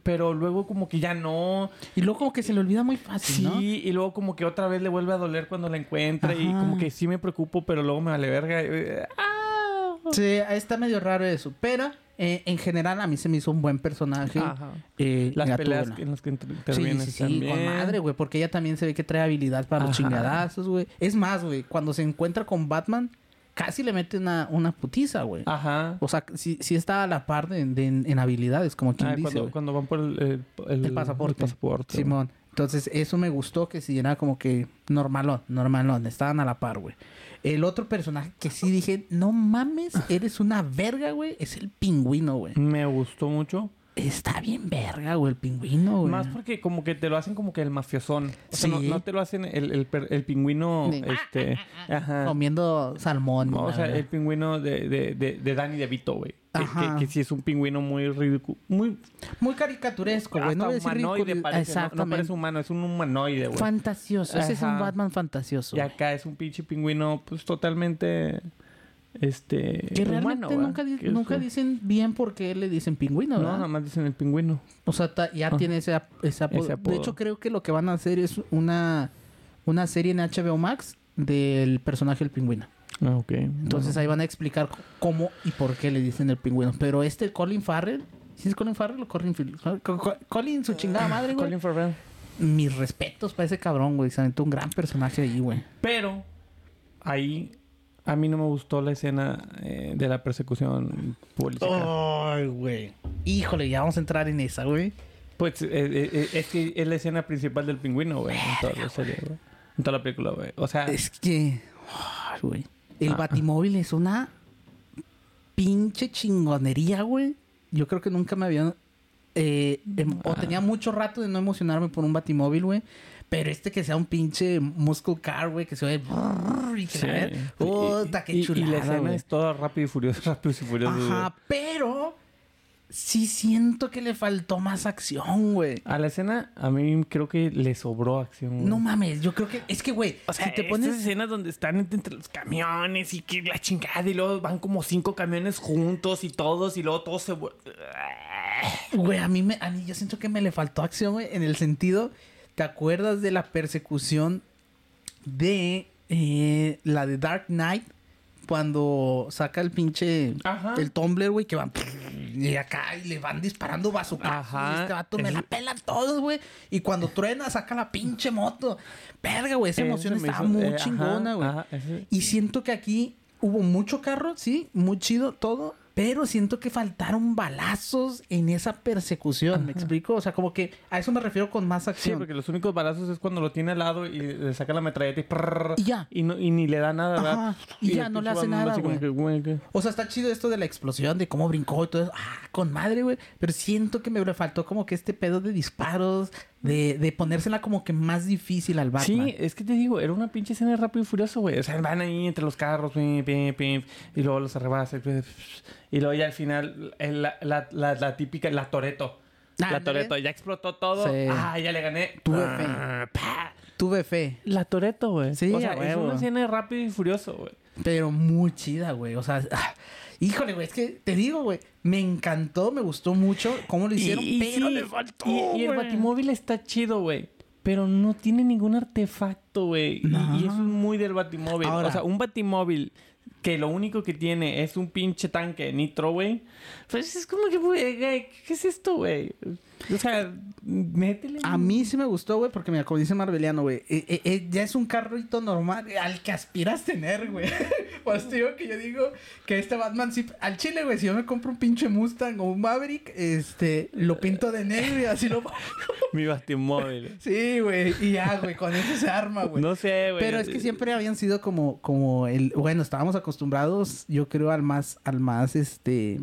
Pero luego como que ya no. Y luego como que se le olvida muy fácil, Sí, ¿no? y luego como que otra vez le vuelve a doler cuando la encuentra. Y como que sí me preocupo, pero luego me vale verga. Eh, ah. Sí, está medio raro eso. Pero eh, en general a mí se me hizo un buen personaje. Ajá. eh, Las peleas en las que inter- Sí, sí, sí, también. con madre, güey, porque ella también se ve que trae habilidad para los chingadazos, güey. Es más, güey, cuando se encuentra con Batman, casi le mete una, una putiza, güey. Ajá. O sea, sí, sí está a la par de, de- en, en habilidades, como quien dice, cuando, cuando van por el, el, El pasaporte. el pasaporte. Simón. Entonces, eso me gustó que si era como que normalón, normalón, estaban a la par, güey. El otro personaje que sí dije, no mames, eres una verga, güey, es el pingüino, güey. Me gustó mucho. Está bien verga, güey, el pingüino, güey. Más porque como que te lo hacen como que el mafiosón. O sea, no, Sí. no te lo hacen el, el, pingüino, De- este... Ajá. Comiendo salmón. No, o sea, verdad. el pingüino de, de, de, de Danny DeVito, güey. Que, Ajá. que, que sí es un pingüino muy ridículo. Muy... Muy caricaturesco, güey. No voy a decir humanoide parece. No, no Exactamente. parece humano, es un humanoide, güey. Fantasioso. Ese es un. Batman fantasioso. Y acá es un pinche pingüino, pues, totalmente... Este... Que realmente nunca, di- es dicen bien por qué le dicen pingüino, No, ¿verdad? nada más dicen el pingüino. O sea, ya Ah. tiene ese, ese apodo. Ese apodo. De hecho, creo que lo que van a hacer es una, una serie en HBO Max del personaje del pingüino. Ah, ok. Entonces ahí van a explicar cómo y por qué le dicen el pingüino. Pero este Colin Farrell, ¿sí es Colin Farrell o Colin Colin, su chingada madre, güey. Colin Farrell. Mis respetos para ese cabrón, güey. Se aventó un gran personaje ahí, güey. Pero ahí a mí no me gustó la escena eh, de la persecución política. Ay, güey. Híjole, ya vamos a entrar en esa, güey. Pues eh, eh, es que es la escena principal del pingüino, güey, en toda la serie, güey. En toda la película, güey. O sea, Es que. Ay, güey. El Ah. Batimóvil es una pinche chingonería, güey. Yo creo que nunca me había. eh, em- o Ah. tenía mucho rato de no emocionarme por un Batimóvil, güey. Pero este que sea un pinche muscle car, güey, que se ve. Y que sí. la Puta, qué y, la escena güey. es toda rápido y furioso, rápido y furioso. Ajá, pero sí siento que le faltó más acción, güey. A la escena, a mí creo que le sobró acción. güey. No mames, yo creo que es que, güey, O sea, si te estas pones escenas donde están entre los camiones y que la chingada y luego van como cinco camiones juntos y todos y luego todos se... Güey, a mí, me, a mí yo siento que me le faltó acción, güey, en el sentido, ¿te acuerdas de la persecución de eh, la de Dark Knight? Cuando saca el pinche, Ajá. el Tumblr, güey, que van y acá y le van disparando bazucazos. Ajá. y Este vato me la pelan todos, güey. Y cuando truena, saca la pinche moto. Verga, güey, esa emoción me estaba hizo- muy eh, chingona, güey. ese- Y siento que aquí hubo mucho carro, sí, muy chido todo, pero siento que faltaron balazos en esa persecución, ¿me explico? O sea, como que a eso me refiero con más Sí, acción. porque los únicos balazos es cuando lo tiene al lado y le saca la metralleta y... ya. Y, no- y ni le da nada, y ya no le hace nada, güey. O sea, está chido esto de la explosión, de cómo brincó y todo eso. Ah, con madre, güey. Pero siento que me faltó como que este pedo de disparos, de, de ponérsela como que más difícil al Batman. Sí, es que te digo, era una pinche escena de rápido y furioso, güey. O sea, van ahí entre los carros, pim, pim, pim, y luego los arrebasa. y- luego ya al final, la, la, la, la típica, la Toreto. La. Toreto, ya explotó todo. Sí. Ah, ya le gané. Tuve Ah, pa. Tuve fe. La Toreto, güey. Sí, o sea, es una escena de rápido y furioso, güey. Pero muy chida, güey. O sea, ah, híjole, güey. Es que te digo, güey. Me encantó, me gustó mucho cómo lo hicieron, pero sí, le faltó. Y, y el. Batimóvil está chido, güey. Pero no tiene ningún artefacto, güey. Y- No. Y, eso es muy del Batimóvil. Ahora- o sea, un Batimóvil que lo único que tiene es un pinche tanque nitro, güey. Pues es como que, güey, ¿qué es esto, güey? O sea, métele. A mí sí me gustó, güey, porque mira, como dice Marbeliano, güey, eh, eh, eh, ya es un carrito normal al que aspiras tener, güey. pues te digo que yo digo que este Batman sí, al chile, güey, si yo me compro un pinche Mustang o un Maverick, este, lo pinto de negro y así lo... Mi Batimóvil. sí, güey, y ya, güey, con eso se arma, güey. No sé, güey. Pero es que siempre habían sido como, como el, bueno, estábamos acostumbrados, yo creo, al más, al más, este,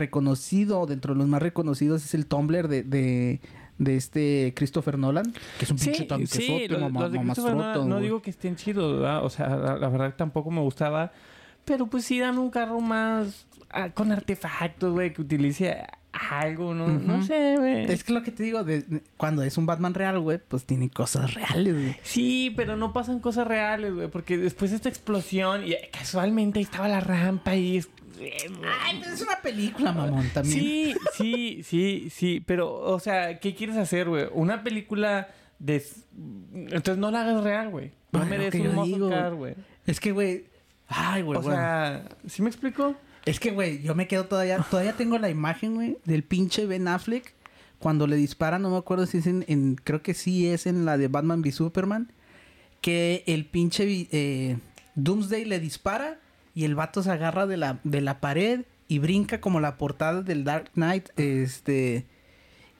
reconocido, dentro de los más reconocidos es el Tumblr de, de, de este Christopher Nolan, que es un Sí, pinche tanquesote, sí, los, mamá- los de Christopher Nolan, mamastroto, no digo que estén chidos, ¿verdad? O sea, la, la verdad tampoco me gustaba. Pero pues sí dan un carro más ah, con artefactos, güey, que utilice algo, ¿no? No sé, güey. Es que lo que te digo, de- de- cuando es un Batman real, güey, pues tiene cosas reales, güey. Sí, pero no pasan cosas reales, güey, porque después de esta explosión, y casualmente ahí estaba la rampa y... es- Ay, pero es una película, mamón, también. Sí, sí, sí, sí, pero, o sea, ¿qué quieres hacer, güey? Una película de... Entonces no la hagas real, güey. No Ay, lo merece que yo un car, güey. Es que, güey, ay, güey, O bueno. sea, ¿sí me explico? Es que, güey, yo me quedo todavía... Todavía tengo la imagen, güey, del pinche Ben Affleck cuando le disparan, no me acuerdo si es en... en- creo que sí es en la de Batman v Superman, que el pinche eh, Doomsday le dispara y el vato se agarra de la, de la pared y brinca como la portada del Dark Knight, este...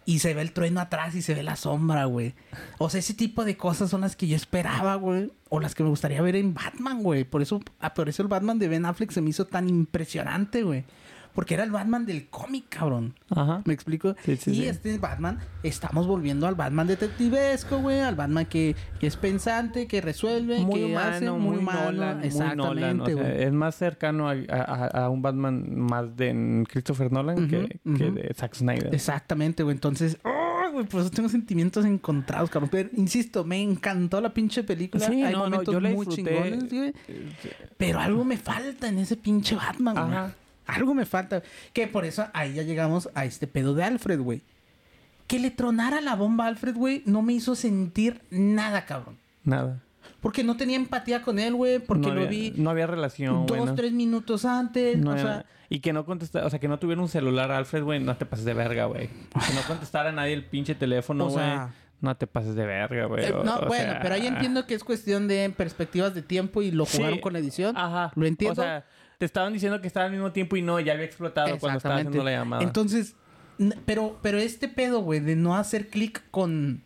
Y se ve el trueno atrás y se ve la sombra, güey. O sea, ese tipo de cosas son las que yo esperaba, güey. O las que me gustaría ver en Batman, güey. Por eso, ah, por eso el Batman de Ben Affleck se me hizo tan impresionante, güey. Porque era el Batman del cómic, cabrón. Ajá. ¿Me explico? Sí, sí, y sí. este Batman, estamos volviendo al Batman detectivesco, güey. Al Batman que, que es pensante, que resuelve, Muy que humano, hace, muy, humano. Nolan, muy Exactamente, Nolan. O sea, güey. es más cercano a, a- a un Batman más de Christopher Nolan que, de Zack Snyder. Exactamente, güey. Entonces, ¡ay, güey! Por eso tengo sentimientos encontrados, cabrón. Pero, insisto, me encantó la pinche película. Sí, Hay no, no, momentos yo la muy disfruté. chingones, güey. Pero algo me falta en ese pinche Batman, güey. Algo me falta. Que por eso ahí ya llegamos a este pedo de Alfred, güey. Que le tronara la bomba a Alfred, güey, no me hizo sentir nada, cabrón. Nada. Porque no tenía empatía con él, güey. Porque no lo vi No había relación, dos, tres minutos antes. No o había- sea, y que no contestara, o sea, que no tuviera un celular Alfred, güey, no te pases de verga, güey. Que no contestara a nadie el pinche teléfono, güey. sea- no te pases de verga, güey. eh, no, o bueno, sea, pero ahí entiendo que es cuestión de perspectivas de tiempo y lo Sí. jugaron con la edición. Ajá. Lo entiendo. O sea, te estaban diciendo que estaba al mismo tiempo y no, ya había explotado cuando estaba haciendo la llamada. Entonces, pero, pero este pedo, güey, de no hacer clic con,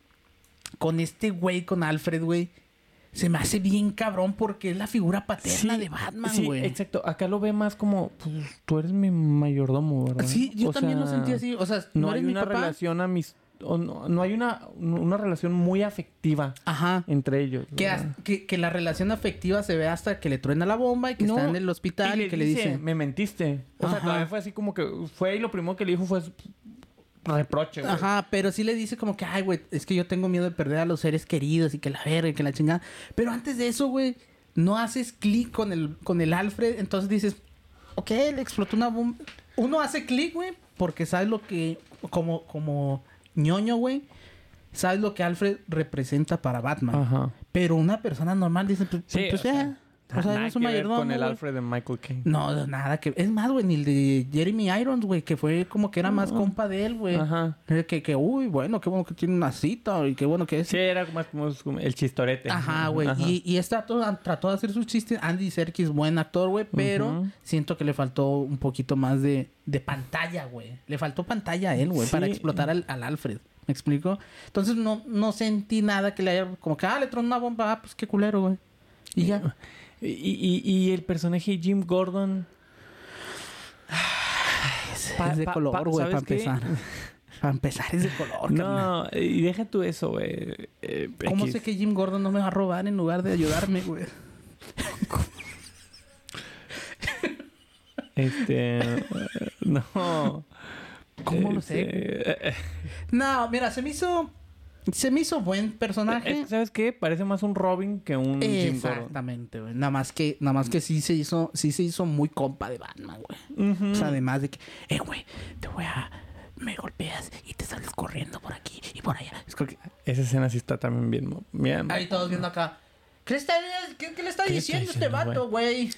con este güey, con Alfred, güey, se me hace bien cabrón porque es la figura paterna de Batman, sí, güey. exacto. Acá lo ve más como, pues, tú eres mi mayordomo, ¿verdad? Sí, yo O también lo sentí así. O sea, no, No, eres hay mi una papá. relación o no, no hay una, una relación muy afectiva Ajá. entre ellos. Que, la relación afectiva se ve hasta que le truena la bomba y que No, está en el hospital y, que le dice... me mentiste. O sea, todavía fue así como que fue y lo primero que le dijo fue reproche, güey. Ajá, pero sí le dice como que, ay, güey, es que yo tengo miedo de perder a los seres queridos y que la verga y que la chingada. Pero antes de eso, güey, no haces clic con el, con el Alfred, entonces dices, ok, le explotó una bomba. Uno hace clic, güey, porque sabes lo que, como, como ñoño, güey, sabes lo que Alfred representa para Batman. Ajá. Pero una persona normal dice, pues, Sí, pues o sea. O sea, nada es un que ver mayordomo. con el. Alfred de Michael Caine. No, nada que... Es más, güey, ni el de Jeremy Irons, güey, que fue como que era más compa de él, güey. Ajá. Eh, Que, que, uy, bueno, qué bueno que tiene una cita y qué bueno que es. Sí, era más como, el chistorete. Ajá, güey. Y, y actor trató de hacer sus chistes. Andy Serkis, buen actor, güey. Pero siento que le faltó un poquito más de, de pantalla, güey. Le faltó pantalla a él, güey, Sí. para explotar al, al Alfred. ¿Me explico? Entonces no, no sentí nada que le haya... Como que, ah, le tronó una bomba. Ah, pues qué culero, güey. Y ya. Y, y, y el personaje Jim Gordon. Es, Pa- es de pa- color, güey, para empezar. para empezar es de color, carnal. No, y deja tú eso, güey. Eh, ¿Cómo sé que Jim Gordon no me va a robar en lugar de ayudarme, güey? Este. eh, no. ¿Cómo lo sé? Este, eh, No, mira, se me hizo. Se me hizo buen personaje. es que, ¿Sabes qué? Parece más un Robin que un. Exactamente, güey. Nada más que, nada más que sí se hizo, sí se hizo muy compa de Batman, güey. O sea, además de que, eh, güey, te voy a. Me golpeas y te sales corriendo por aquí y por allá. Es que. Esa escena sí está también bien. bien Ahí todos viendo acá. ¿Qué le está, qué, qué le está ¿Qué diciendo está este vato, güey?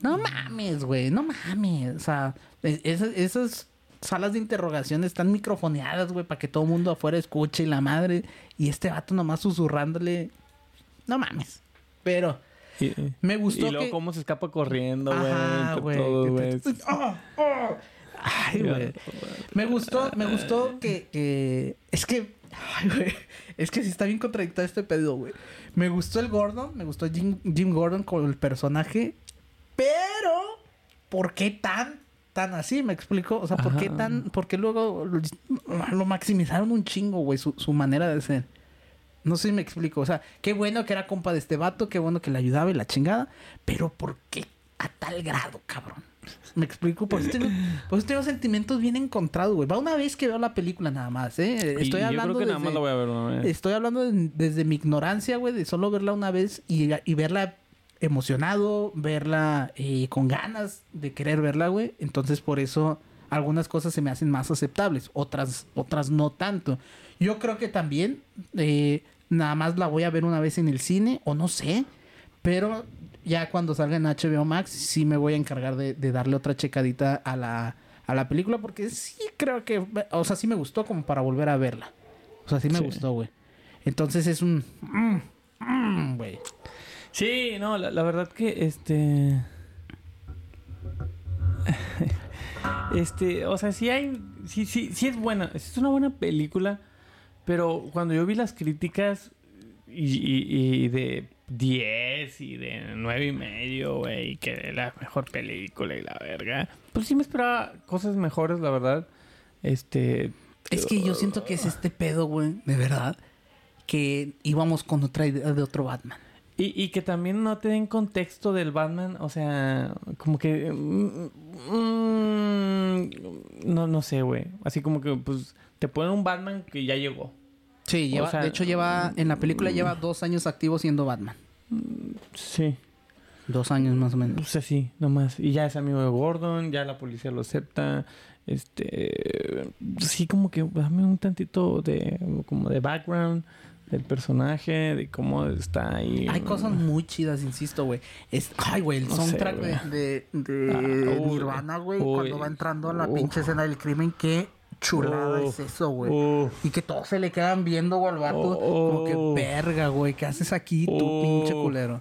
No mames, güey, no mames. O sea, es- esas, esas salas de interrogación están microfoneadas, güey, para que todo el mundo afuera escuche y la madre. Y este vato nomás susurrándole. No mames. Pero Y, me gustó y luego que... cómo se escapa corriendo, güey. Güey. ¡Ah! ¡Ah! Ay, güey. Me gustó, me gustó que, que- Es que... Ay, güey. Es que sí está bien contradictorio este pedo, güey. Me gustó el Gordon, me gustó Jim, Jim Gordon con el personaje. Pero... ¿Por qué tan... Tan así, me explico. O sea, ¿por qué tan... ¿Por qué luego lo, maximizaron un chingo, güey? Su, su manera de ser. No sé si me explico. O sea, qué bueno que era compa de este vato, qué bueno que le ayudaba y la chingada. Pero ¿por qué a tal grado, cabrón? Me explico. Por eso tengo, por eso tengo sentimientos bien encontrados, güey. Va una vez que veo la película nada más, ¿eh? Y Estoy yo hablando creo que nada más desde- lo voy a ver una vez. Estoy hablando de- desde mi ignorancia, güey, de solo verla una vez y, y verla emocionado, verla eh, con ganas de querer verla, güey. Entonces, por eso algunas cosas se me hacen más aceptables, otras, otras no tanto. Yo creo que también eh, nada más la voy a ver una vez en el cine, o no sé, pero ya cuando salga en HBO Max, sí me voy a encargar de, de darle otra checadita a la, a la película, porque sí creo que, o sea, sí me gustó como para volver a verla. O sea, sí me Sí. gustó, güey. Entonces es un... mm, mm, güey. Sí, no, la, la verdad que este. este, o sea, sí hay. Sí, sí, sí es buena. Es una buena película. Pero cuando yo vi las críticas y, de 10 y de 9 y medio, güey, que de la mejor película y la verga, pues sí me esperaba cosas mejores, la verdad. Este. Es que yo siento que es este pedo, güey, de verdad, que íbamos con otra idea de otro Batman. Y, y que también no te den contexto del Batman, o sea, como que... mm, mm, no, no sé, güey. Así como que, pues, te ponen un Batman que ya llegó. Sí, O lleva, sea, de hecho lleva, en la película lleva dos años activo siendo Batman. Sí, Dos años más o menos. pues así, nomás. Y ya es amigo de Gordon, ya la policía lo acepta. Este... Sí, como que dame un tantito de... Como de background del personaje, de cómo está ahí. Hay cosas muy chidas, insisto, güey. Es, ay, güey, el No soundtrack de, de, de Ah, uy, Nirvana, güey, cuando va entrando a la pinche escena del crimen, qué chulada es eso, güey. Y que todos se le quedan viendo, güey, al vato. Como que, verga, güey, ¿qué haces aquí, Oh. pinche culero?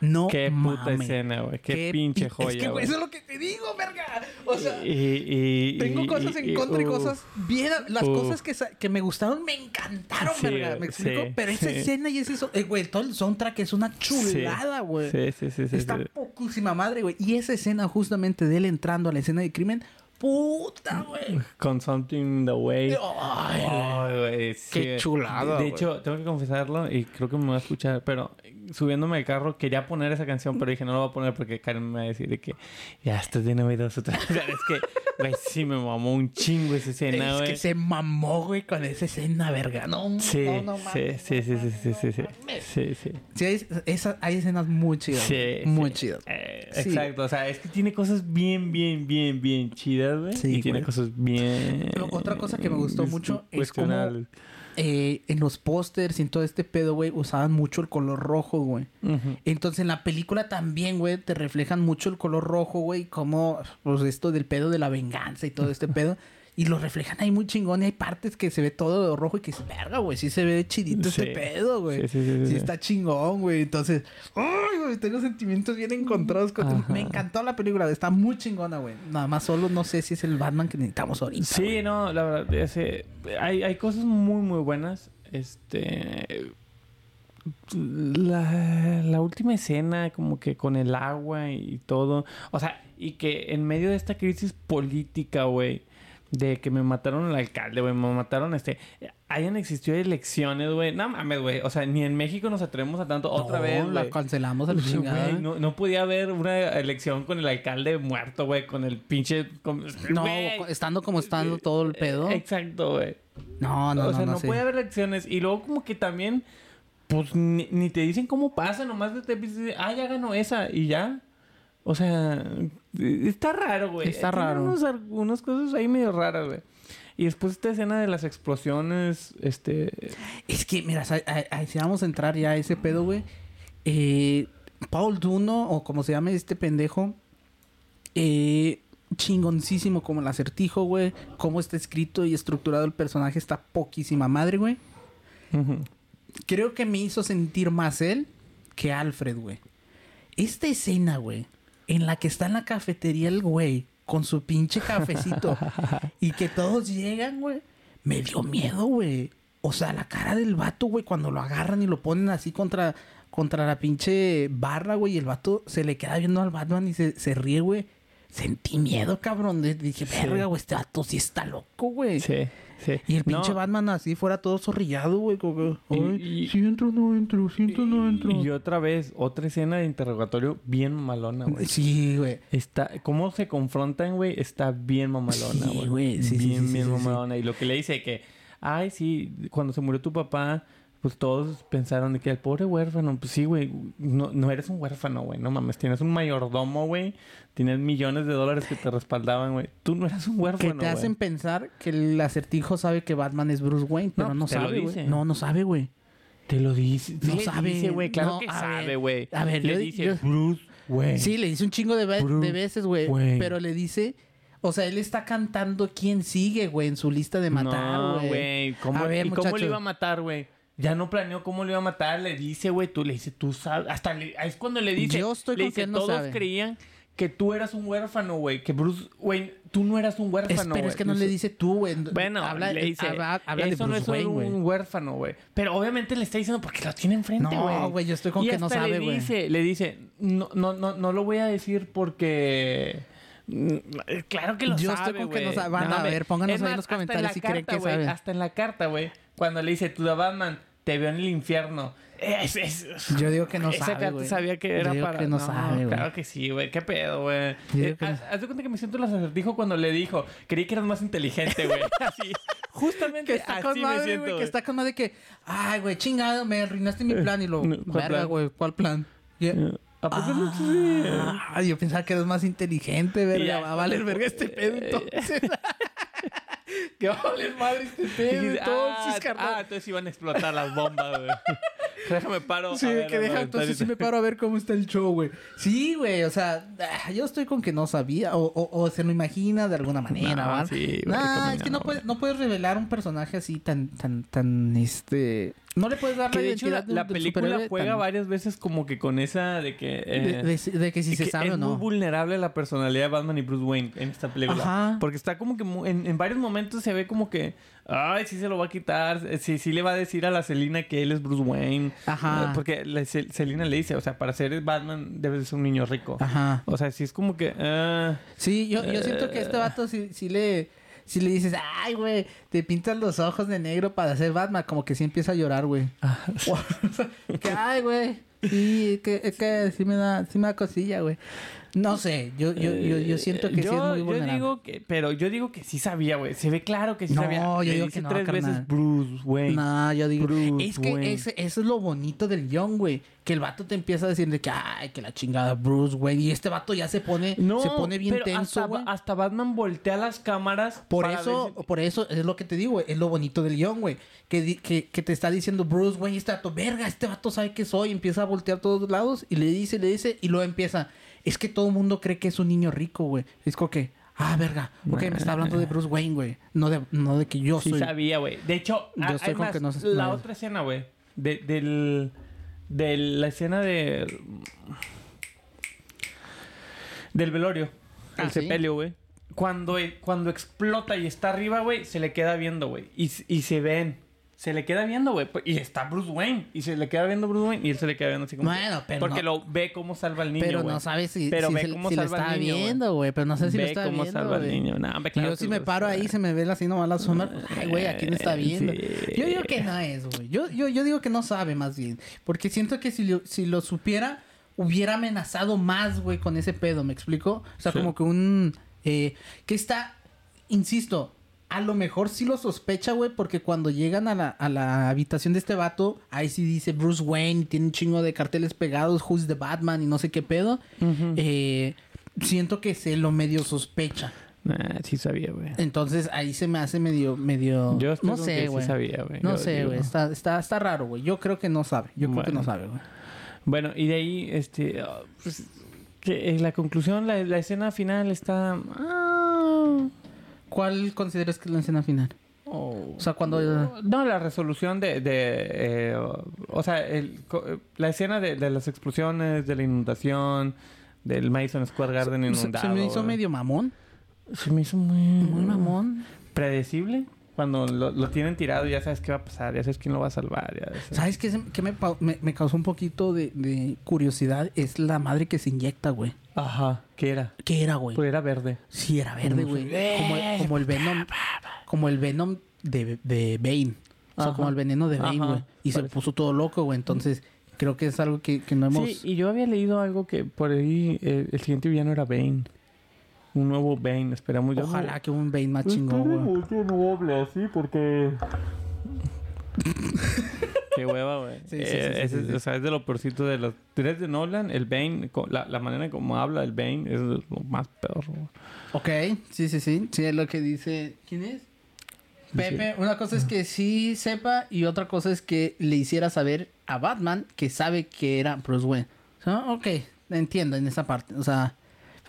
No Qué puta escena, güey. Qué, Qué pinche pi- joya, Es que, güey, eso es lo que te digo, verga. O sea, Y- tengo y- cosas en contra y uf. cosas bien. Las Uf. cosas que, me gustaron me encantaron, Sí, verga. ¿Me explico? sí, Pero esa sí. escena y ese. Eh, güey, todo el soundtrack es una chulada, güey. Sí, sí, sí, sí. Está poquísima madre, güey. Y esa escena justamente de él entrando a la escena de crimen, Puta, güey. Con Something the Way. Ay, güey, sí, Qué chulada, De, de hecho, tengo que confesarlo y creo que me va a escuchar, pero subiéndome al carro quería poner esa canción, pero dije no la voy a poner porque Karen me va a decir de que ya estás bien oídos otra vez. es que, güey, sí me mamó un chingo esa escena, es güey. que se mamó, güey, con esa escena, verga. No, Sí, no, mames, sí, sí, no sí, sí, sí, sí, sí, sí. Sí, hay, hay escenas muy chidas. Sí. Muy chidas. Eh. Exacto, o sea, es que tiene cosas bien, bien, bien, bien chidas, güey. Sí, y tiene cosas bien. Pero otra cosa que me gustó mucho es como-. Eh, en los pósters y en todo este pedo, güey, usaban mucho el color rojo, güey. Entonces en la película también, güey, te reflejan mucho el color rojo, güey, como pues esto del pedo de la venganza y todo este pedo. Y lo reflejan ahí muy chingón y hay partes que se ve todo rojo y que es verga, güey. Sí se ve chidito Sí. este pedo, güey. Sí, sí, sí, está chingón, güey. Entonces, ay, güey, tengo sentimientos bien encontrados. con-. Me encantó la película, está muy chingona, güey. Nada más solo no sé si es el Batman que necesitamos ahorita. Sí, no, la verdad, ese, hay, hay cosas muy, muy buenas. Este. La, la última escena, como que con el agua y todo. O sea, y que en medio de esta crisis política, güey, de que me mataron al alcalde, güey, me mataron este. Hayan existido elecciones, güey. No mames, güey. O sea, ni en México nos atrevemos a tanto. Otra No, vez, la güey. cancelamos a la chingada. Güey, no, no podía haber una elección con el alcalde muerto, güey, con el pinche... con- No, estando como estando todo el pedo. Eh, Exacto, güey. No, no, o no, sea, no, no, puede haber elecciones. Y luego como que también, pues ni, ni te dicen cómo pasa, nomás te dicen, ah, ya ganó esa y ya. O sea, está raro, güey. Está Tiene raro. Unos, unas cosas ahí medio raras, güey. Y después esta escena de las explosiones, este... Es que, mira, sí vamos a entrar ya a ese pedo, güey. Eh, Paul Duno, o como se llame este pendejo, eh, chingoncísimo como el acertijo, güey. Cómo está escrito y estructurado el personaje está poquísima madre, güey. Creo que me hizo sentir más él que Alfred, güey. Esta escena, güey, en la que está en la cafetería el güey con su pinche cafecito y que todos llegan, güey, me dio miedo, güey. O sea, la cara del vato, güey, cuando lo agarran y lo ponen así contra, contra la pinche barra, güey, y el vato se le queda viendo al Batman y se, se ríe, güey. Sentí miedo, cabrón. Dije, verga, güey, este vato sí está loco, güey. Sí, sí. Y el pinche No, Batman así fuera todo zorrillado, güey. Como "Ay, y- si entro, no entro, si entro, no entro. Y otra vez, otra escena de interrogatorio bien malona, güey. Sí, güey. Está, cómo se confrontan, güey, está bien mamalona, Sí, güey. sí, sí, bien, sí, bien sí, sí, mamalona. Y lo que le dice que, ay, sí, cuando se murió tu papá, pues todos pensaron de que el pobre huérfano, pues sí, güey, no, no eres un huérfano, güey, no mames, tienes un mayordomo, güey, tienes millones de dólares que te respaldaban, güey. Tú no eras un Que huérfano, te hacen güey. pensar que el acertijo sabe que Batman es Bruce Wayne, pero No, no, sabe, güey. No, no sabe, güey. Te lo dice. No le sabe, dice, güey, claro no, que sabe, güey. a ver, le yo- dice yo- Bruce, güey. Sí, le dice un chingo de, ve- Bruce de veces, güey. Wayne. Pero le dice... O sea, él está cantando quién sigue, güey, en su lista de matar, No, güey. ¿Cómo, A ver, ¿Y cómo le iba a matar, güey? Ya no planeó cómo le iba a matar. Le dice, güey, tú le dices, tú sabes. Hasta le- es cuando le dice. Yo estoy le con dice, no todos sabe". creían que tú eras un huérfano, güey. Que Bruce, güey, tú no eras un huérfano, pero es que no Tú le dice tú, güey. Bueno, habla, le dice, habla, habla de eso no Bruce es Wayne, un, huérfano, güey. Pero obviamente le está diciendo porque lo tiene enfrente, güey. No, güey, yo estoy con Y que no sabe, le güey. dice, le dice, no, no, no, no lo voy a decir porque... Claro que lo Yo sabe, estoy con que no sabe. Van a ver, pónganos ahí en los comentarios si creen que sabe. Hasta en la carta, güey. Cuando le dice, tu Batman, te veo en el infierno. Es, es- Yo digo que no esa sabe, güey. sabía que Yo era digo para... que no sabe, güey. Claro que sí, güey. ¿Qué pedo, güey? Yo Eh, que no- haz, haz de cuenta que me siento las acertijo cuando le dijo, creí que eras más inteligente, güey. Así. Justamente Que está así con me madre, siento, güey. Que está con madre que... Ay, güey, chingado, me arruinaste mi plan. Y lo... No, ¿cuál Verga, güey, ¿cuál plan? Y- ¿A poco no? Sí. Ah, yo pensaba que eres más inteligente, verga. Ya. Va a valer verga este pedo entonces. que va a valer madre este Y pedo dice, entonces, ah, carnal. ah, entonces iban a explotar las bombas, güey. Déjame paro. Sí, a ver, que deja, entonces sí me paro a ver cómo está el show, güey. Sí, güey, o sea, ah, yo estoy con que no sabía, o, o- o se lo imagina de alguna manera, No, ¿va? sí, güey, Nah, es que no, no puedes, no puedes revelar un personaje así tan, tan, tan, este, No le puedes dar Que la la, identidad de- la del película juega varias veces como que con esa de que... eh, de, de- de que si se que sabe es o no. muy vulnerable la personalidad de Batman y Bruce Wayne en esta película. Ajá. Porque está como que en, en varios momentos se ve como que... Ay, sí se lo va a quitar. eh, Sí, sí le va a decir a la Selina que él es Bruce Wayne. Ajá. Eh, Porque la Sel- Selina le dice, o sea, para ser Batman debes de ser un niño rico. Ajá. O sea, sí es como que... ah, Sí, yo, yo siento que este vato sí, sí le... Si le dices, ay, güey, te pintas los ojos de negro para ser Batman, como que sí empieza a llorar, güey. O sea, que, ay, güey. Sí, que, es que sí me da, sí me da cosilla, güey. No sé, yo, yo, yo, yo siento que sí es yo, muy yo vulnerable. digo que... Pero yo digo que sí sabía, güey. Se ve claro que sí No, sabía. yo Le digo que no, tres carnal. veces Bruce Wayne. No, yo digo, Bruce es que ese- eso es lo bonito del guion, güey. Que el vato te empieza a decir de que, ay, que la chingada Bruce, güey. Y este vato ya se pone, No, se pone bien pero tenso, hasta, güey. hasta Batman voltea las cámaras. Por eso, por eso es lo que te digo, güey. Es lo bonito del guion, güey. Que, di- que, que te está diciendo Bruce, güey, este vato, verga, este vato sabe que soy. Empieza a voltear a todos lados y le dice, le dice, y luego empieza. Es que todo el mundo cree que es un niño rico, güey. Es como que, ah, verga, ok, me está hablando de Bruce Wayne, güey. No de, no de que yo Sí soy. sabía, güey. De hecho, Yo a- estoy con además, que no se- la no. otra escena, güey. De, del... De la escena de... Del velorio. Ah, el ¿sí? sepelio, güey. Cuando, cuando explota y está arriba, güey, se le queda viendo, güey. Y, y se ven. Se le queda viendo, güey. Y está Bruce Wayne. Y se le queda viendo Bruce Wayne. Y él se le queda viendo así como... Bueno, pero Porque no- lo ve cómo salva al niño, Pero no sabes si, Pero si, ve se- cómo si lo al está niño, viendo, güey. Pero no sé si lo está cómo viendo, salva al niño. Claro yo que si me paro ahí, se me ve así nomás la sombra. Ay, güey, ¿a quién está viendo? Sí. Yo digo que no es, güey. Yo, yo, yo digo que no sabe más bien. Porque siento que si lo, si lo supiera, hubiera amenazado más, güey, con ese pedo. ¿Me explico? O sea, Sí. como que un... eh, que está... Insisto, a lo mejor sí lo sospecha, güey, porque cuando llegan a la, a la habitación de este vato, ahí sí dice Bruce Wayne, tiene un chingo de carteles pegados, Who's the Batman y no sé qué pedo. Eh, siento que se lo medio sospecha. Nah, sí sabía, güey. Entonces ahí se me hace medio, medio. Yo no sé, sí güey. sabía, güey. No Yo sé, güey. Está, está, está raro, güey. Yo creo que no sabe. Yo creo que no sabe, güey. Bueno, y de ahí, este... ah, pues, que en la conclusión, la, la escena final está... ah, ¿Cuál consideras que es la escena final? oh. O sea, cuando. No, la resolución de... de eh, o sea, el, eh, la escena de, de las explosiones, de la inundación, del Madison Square Garden se, inundado. se me hizo medio mamón. Se me hizo muy... Muy mamón. Predecible. Cuando lo, lo tienen tirado, ya sabes qué va a pasar, ya sabes quién lo va a salvar. Ya sabes. ¿Sabes qué, me, me, me causó un poquito de, de curiosidad? Es la madre que se inyecta, güey. Ajá, ¿qué era? ¿Qué era, güey? Pues era verde. Sí, era verde, güey. si- Como, el- como el Venom. Como el Venom de, de Bane. O sea, Ajá. como el veneno de Bane, güey. Y se puso todo loco, güey. Entonces, creo que es algo que, que no hemos. Sí, y yo había leído algo que por ahí eh, el siguiente villano era Bane. Un nuevo Bane, esperamos. ya Ojalá no- que un Bane más chingón, güey. Que no hable así porque... Qué hueva, güey. Sí, sí, sí, Eh, sí, ese- sí, sí. O sea, es de lo peorcito de los tres de Nolan. El Bane, la, la manera como habla el Bane es lo más peor. güey. Ok, sí, sí, sí. Sí, es lo que dice. ¿Quién es? Pepe, una cosa es que sí sepa y otra cosa es que le hiciera saber a Batman que sabe que era Bruce Wayne. O sea, ok, entiendo en esa parte. O sea,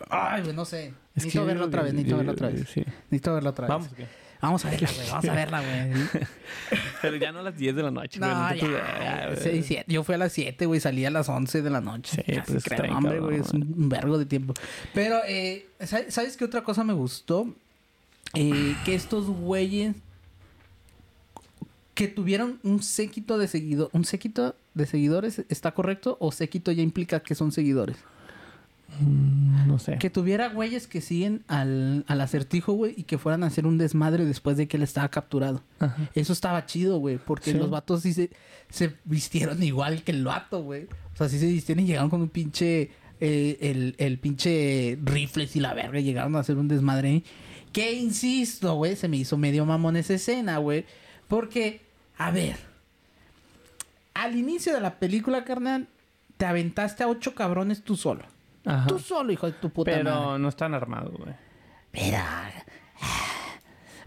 ay, güey, no sé. Es necesito que- verla otra vez, necesito verla otra vez. Sí. Necesito verla otra vez. Vamos, ¿qué? Vamos a verla, güey. Vamos a verla, güey. Pero ya no a las 10 de la noche, güey. No, ya. Yo fui a las 7, güey. Salí a las 11 de la noche. Sí, pues, creo, hombre, güey. Es un, vergo de tiempo. Pero, eh, ¿sabes, sabes qué otra cosa me gustó? Eh, que estos güeyes que tuvieron un séquito de seguidores. ¿Un séquito de seguidores está correcto? ¿O séquito ya implica que son seguidores? Mm, No sé. Que tuviera güeyes que siguen al, al acertijo, güey, y que fueran a hacer un desmadre después de que él estaba capturado. Ajá. Eso estaba chido, güey, porque Sí. los vatos sí se, se vistieron igual que el vato, güey. O sea, sí se vistieron y llegaron con un pinche. eh, el, el pinche rifles y la verga. Llegaron a hacer un desmadre. ahí. Que insisto, güey, se me hizo medio mamón esa escena, güey. Porque, a ver. Al inicio de la película, carnal, te aventaste a ocho cabrones tú solo. Ajá. Tú solo, hijo de tu puta Pero madre. no están armados, güey. Pero.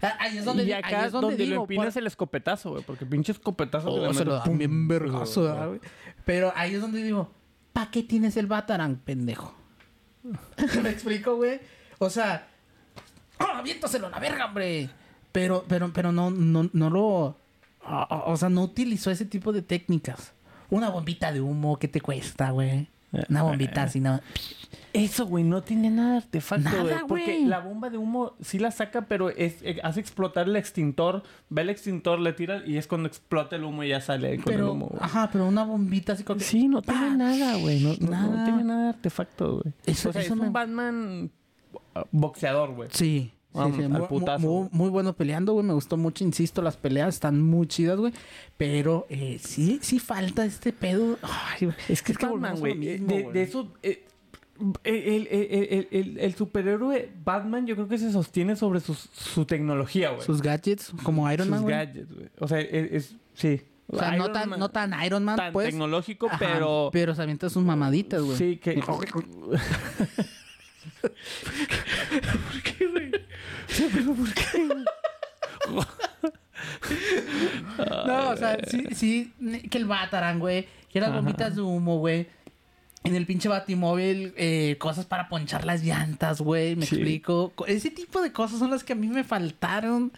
Ah, Ahí es donde, y ahí acá es donde, donde, digo, lo empinas por- el escopetazo, güey. Porque pinche escopetazo. Oh, le se lo dan bien vergazo. Pero ahí es donde digo, ¿pa' qué tienes el Batarang, pendejo? ¿Me explico, güey? O sea, ¡ah, aviéntaselo a la verga, hombre! Pero, pero, pero no, no, no lo... O sea, no utilizó ese tipo de técnicas. Una bombita de humo, ¿qué te cuesta, güey? Una bombita así, no. Eso, güey, no tiene nada de artefacto, Nada, güey. Porque la bomba de humo sí la saca, pero es, eh, hace explotar el extintor. Ve el extintor, le tira y es cuando explota el humo y ya sale con el Pero, humo, güey. ajá, pero una bombita así que- Sí, no tiene nada, güey. No, no- tiene nada de artefacto, güey. Eso- o sea, eso es me- un Batman boxeador, güey. Sí. Sí, Vamos, sí, al muy, putazo, muy- güey. muy bueno peleando, güey. Me gustó mucho, insisto, las peleas están muy chidas, güey. Pero eh, sí, sí falta este pedo. Ay, Es que es volvemos Batman, güey. De, eso... eh, el, el- el- el- superhéroe Batman yo creo que se sostiene sobre sus- su tecnología, güey. Sus gadgets, como Iron Sus Man, güey. gadgets, güey. O sea, es... es- sí. O sea, no tan, Man- no tan Iron Man, tan pues. tecnológico, Ajá, pero... Pero se avienta sus mamaditas, güey. Sí, que... No, o sea, sí, sí, que el Batarang, güey. Que las bombitas de humo, güey. En el pinche batimóvil, eh, cosas para ponchar las llantas, güey. Me Sí. explico. Co- Ese tipo de cosas son las que a mí me faltaron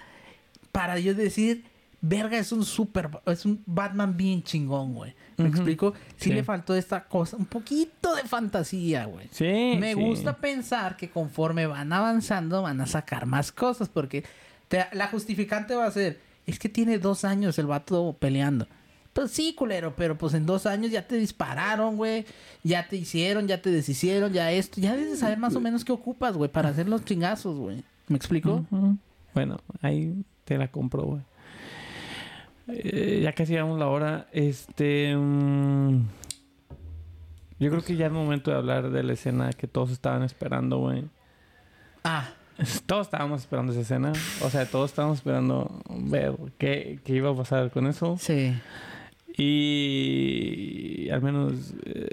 para yo decir, verga, es un super, es un Batman bien chingón, güey. ¿Me explico? Sí, Sí. le faltó esta cosa, un poquito de fantasía, güey. Sí, Me sí. gusta pensar que conforme van avanzando van a sacar más cosas porque te- la justificante va a ser, es que tiene dos años el vato peleando. Pues sí, culero, pero pues en dos años ya te dispararon, güey. Ya te hicieron, ya te deshicieron, ya esto. Ya debes saber más o menos qué ocupas, güey, para hacer los chingazos, güey. ¿Me explico? Bueno, ahí te la compro, güey. Eh, ya casi llegamos la hora. Este. mm, yo creo que ya es momento de hablar de la escena que todos estaban esperando, güey. Ah, Todos estábamos esperando esa escena. O sea, todos estábamos esperando ver qué, qué iba a pasar con eso. sí. Y al menos. eh,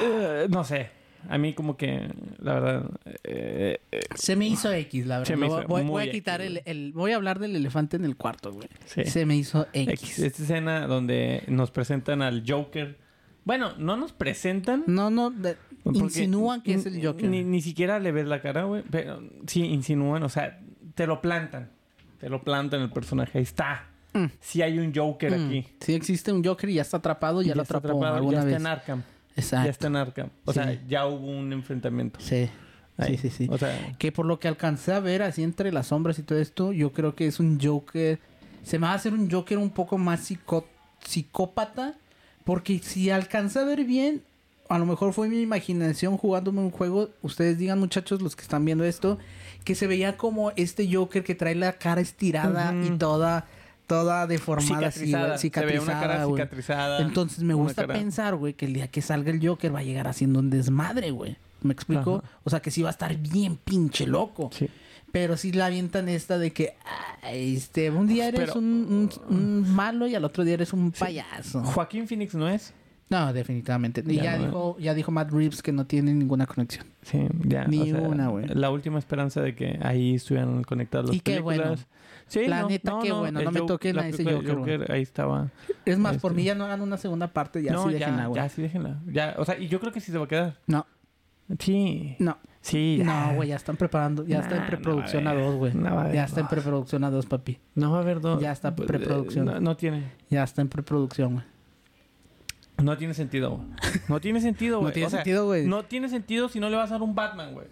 eh, no sé. A mí, como que, la verdad. eh, eh, Se me hizo X, la verdad. Se me Lo- hizo voy, a X, quitar el, Voy a hablar del elefante en el cuarto, güey. sí. Se me hizo X. X. Esta escena donde nos presentan al Joker. Bueno, no nos presentan. No, no, de- insinúan que es el Joker. Ni, ni siquiera le ves la cara, güey. Pero sí, insinúan. O sea, te lo plantan. Te lo plantan el personaje. Ahí está. Mm. Sí hay un Joker Mm, aquí. Sí existe un Joker y ya está atrapado, ya, lo está atrapó atrapado, alguna ya vez. está en Arkham. Exacto. Ya está en Arkham. O Sí. sea, ya hubo un enfrentamiento. Sí. Ahí. Sí, sí, sí. O sea, Que por lo que alcancé a ver así entre las sombras y todo esto, yo creo que es un Joker. Se me va a hacer un Joker un poco más psicó- psicópata. Porque si alcancé a ver bien, a lo mejor fue mi imaginación jugándome un juego. Ustedes digan, muchachos, los que están viendo esto, que se veía como este Joker que trae la cara estirada y toda, toda deformada, así, cicatrizada. Se ve una cicatrizada, cara cicatrizada. Entonces me gusta cara- pensar, güey, que el día que salga el Joker va a llegar haciendo un desmadre, güey. ¿Me explico? Ajá. O sea, que sí va a estar bien pinche loco. Sí. Pero sí la avientan esta de que, ah, este, un día eres Pero- un, un- un malo y al otro día eres un payaso. Joaquín Phoenix no es. No, definitivamente. Y Ya ya, no, dijo, ya dijo Matt Reeves que no tiene ninguna conexión. Sí, ya. Ni o sea, una, güey. La última esperanza de que ahí estuvieran conectadas las Y qué bueno. Sí, La no, neta, no, qué no, bueno, no me Joker- toquen la a ese de Joker, Ahí estaba. Es más, por Este- mí ya no hagan una segunda parte, ya sí déjenla, güey. ya, sí, déjenla. Ya, o sea, y yo creo que sí se va a quedar. No, Sí. no. Sí, ya. No, güey, ya están preparando, ya está en preproducción no a dos, güey. no ya está en preproducción a dos, papi. No va a haber dos. Ya está Eh, preproducción. No, no tiene. Ya está en preproducción, güey. No tiene sentido, güey. No tiene sentido, güey. No tiene O sea, sentido, güey. No tiene sentido si no le vas a dar un Batman, güey.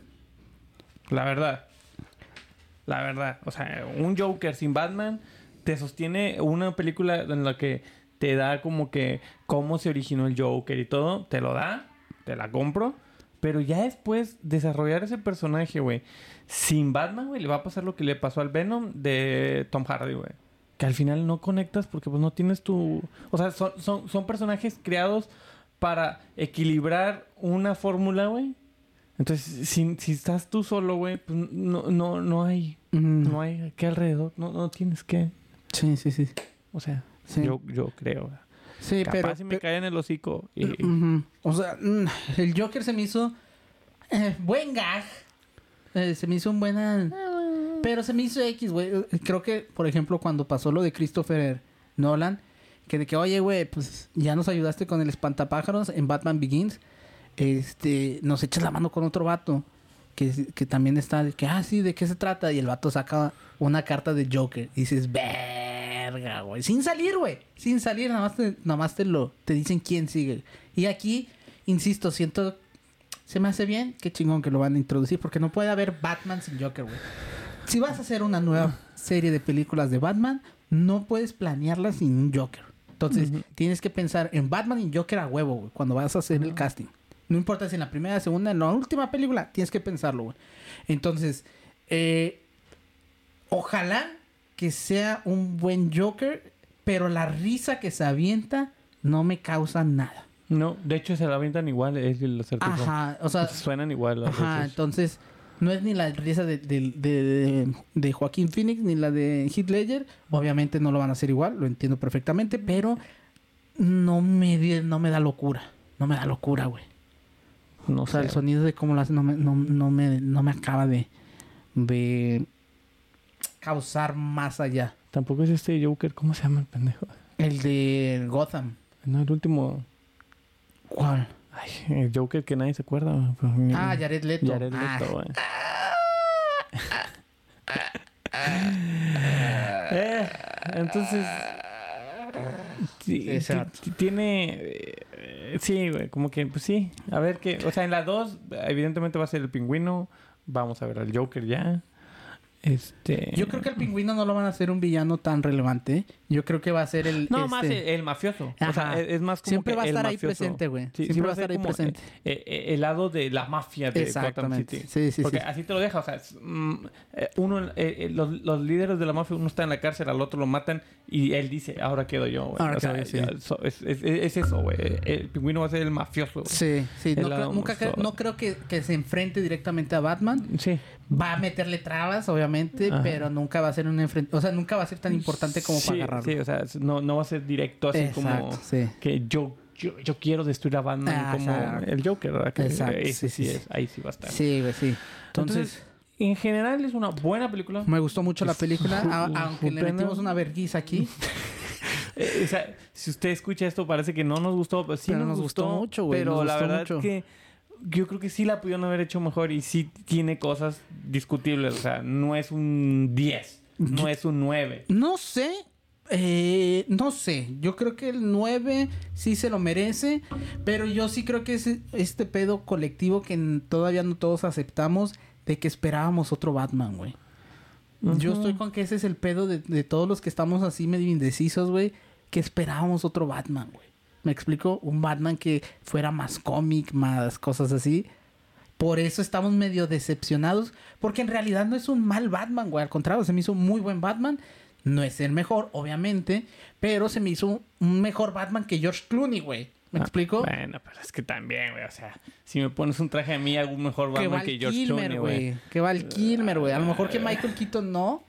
La verdad. La verdad. O sea, un Joker sin Batman te sostiene una película en la que te da como que cómo se originó el Joker y todo. Te lo da. Te la compro. Pero ya después desarrollar ese personaje, güey, sin Batman, güey, le va a pasar lo que le pasó al Venom de Tom Hardy, güey. Que al final no conectas porque pues no tienes tu... O sea, son, son, son personajes creados para equilibrar una fórmula, güey. Entonces, si, si estás tú solo, güey, pues no, no, no hay... Mm, No hay que alrededor. No, no tienes que... Sí, sí, sí. O sea, Sí, yo, yo creo. sí Capaz pero... si me pero- cae en el hocico. Y. O sea, mm, el Joker se me hizo eh, buen gag. Eh, se me hizo un buena... Pero se me hizo X, güey. Creo que, por ejemplo, cuando pasó lo de Christopher Nolan, que de que, oye, güey, pues ya nos ayudaste con el espantapájaros en Batman Begins, este, nos echas la mano con otro vato. que, que también está de que, ah, sí, ¿de qué se trata? Y el vato saca una carta de Joker. Y dices, verga, güey. Sin salir, güey. Sin salir, nada más te, nada más te lo, te dicen quién sigue. Y aquí, insisto, siento, se me hace bien, qué chingón que lo van a introducir, porque no puede haber Batman sin Joker, güey. Si vas a hacer una nueva serie de películas de Batman, no puedes planearla sin un Joker. Entonces, tienes que pensar en Batman y Joker a huevo, güey, cuando vas a hacer el casting. No importa si en la primera, segunda, en la última película, tienes que pensarlo, güey. Entonces, eh, ojalá que sea un buen Joker, pero la risa que se avienta no me causa nada. No, de hecho se la avientan igual, es el acertijo. Ajá, o sea, Suenan igual. las Ajá, veces. entonces no es ni la risa de, de, de- de Joaquín Phoenix ni la de Heath Ledger. Obviamente no lo van a hacer igual, lo entiendo perfectamente, pero no me, no me da locura. No me da locura, güey. No O sea, sé. el sonido de cómo lo hacen no me, no, no me, no me acaba de, de causar más allá. Tampoco es este Joker, ¿cómo se llama el pendejo? El de Gotham. No, el último. ¿Cuál? Ay, el Joker que nadie se acuerda. mi- Ah, Jared Leto. Jared Ah, Leto, güey. Eh, entonces. ti- tiene. eh, sí, güey, como que, pues sí. A ver qué. O sea, en la 2, evidentemente va a ser el pingüino. Vamos a ver al Joker ya. Este. Yo creo que el pingüino no lo van a hacer un villano tan relevante. Yo creo que va a ser el. No, este- más el, el mafioso. O sea, es, es más como Siempre que va a el estar ahí mafioso. presente, güey. Sí, Siempre va a estar ahí como, presente. eh, eh, el lado de la mafia de Gotham Exactamente. City. Sí, sí, Porque sí. así te lo deja. O sea, es, mm, eh, uno, eh, eh, los, los líderes de la mafia, uno está en la cárcel, al otro lo matan y él dice, ahora quedo yo, güey. Ahora o sea, quedo yo, sí. ya, so- es, es- es eso, güey. El pingüino va a ser el mafioso. güey. Sí, sí. No lado creo, nunca no creo que, que se enfrente directamente a Batman. Sí. Va a meterle trabas, obviamente, Ajá. pero nunca va a ser un enfrente. O sea, nunca va a ser tan importante como sí, para agarrarlo. Sí, o sea, no, no va a ser directo así como sí. que yo, yo, yo quiero destruir a Batman Ah, como exacto. el Joker, ¿verdad? Que Exacto, ese sí, sí, sí, es, ahí sí va a estar. Sí, güey, sí. Entonces, Entonces, en general es una buena película. me gustó mucho la película, a- aunque le metimos una verguiza aquí. Eh, o sea, si usted escucha esto, parece que no nos gustó, pero sí Pero nos, nos gustó, mucho, güey, Pero nos la gustó verdad mucho. que yo creo que sí la pudieron haber hecho mejor y sí tiene cosas discutibles. O sea, no es un 10, no es un 9. No sé. eh, no sé, yo creo que el 9 sí se lo merece, pero yo sí creo que es este pedo colectivo que todavía no todos aceptamos de que esperábamos otro Batman, güey. Yo estoy con que ese es el pedo de, de todos los que estamos así medio indecisos, güey, que esperábamos otro Batman, güey. ¿Me explico? Un Batman que fuera más cómic, más cosas así. Por eso estamos medio decepcionados. Porque en realidad no es un mal Batman, güey. Al contrario, se me hizo un muy buen Batman. No es el mejor, obviamente. Pero se me hizo un mejor Batman que George Clooney, güey. ¿Me Ah, explico? Bueno, pero es que también, güey. O sea, si me pones un traje a mí, un mejor que Batman Val que George Kilmer, Clooney, güey. güey. Que Val Kilmer, güey. A lo mejor que Michael Keaton no.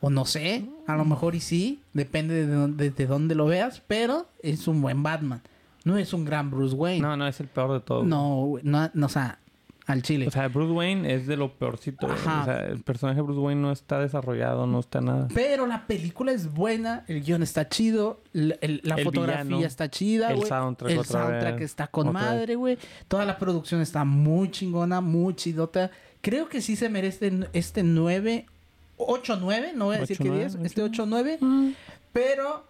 O no sé. A lo mejor y sí. Depende de dónde, de dónde lo veas. Pero es un buen Batman. No es un gran Bruce Wayne. No, no, es el peor de todo. No, no, no, o sea, al chile. O sea, Bruce Wayne es de lo peorcito. Ajá. O sea, el personaje de Bruce Wayne no está desarrollado, no está nada. Pero la película es buena, el guion está chido, la, el- la El fotografía villano, está chida, el güey. soundtrack El otra soundtrack vez, está con otra madre, güey. Toda la producción está muy chingona, muy chidota. Creo que sí se merece este 9, 8, 9, no voy a decir que 8-9, 10, este 8, 9. Pero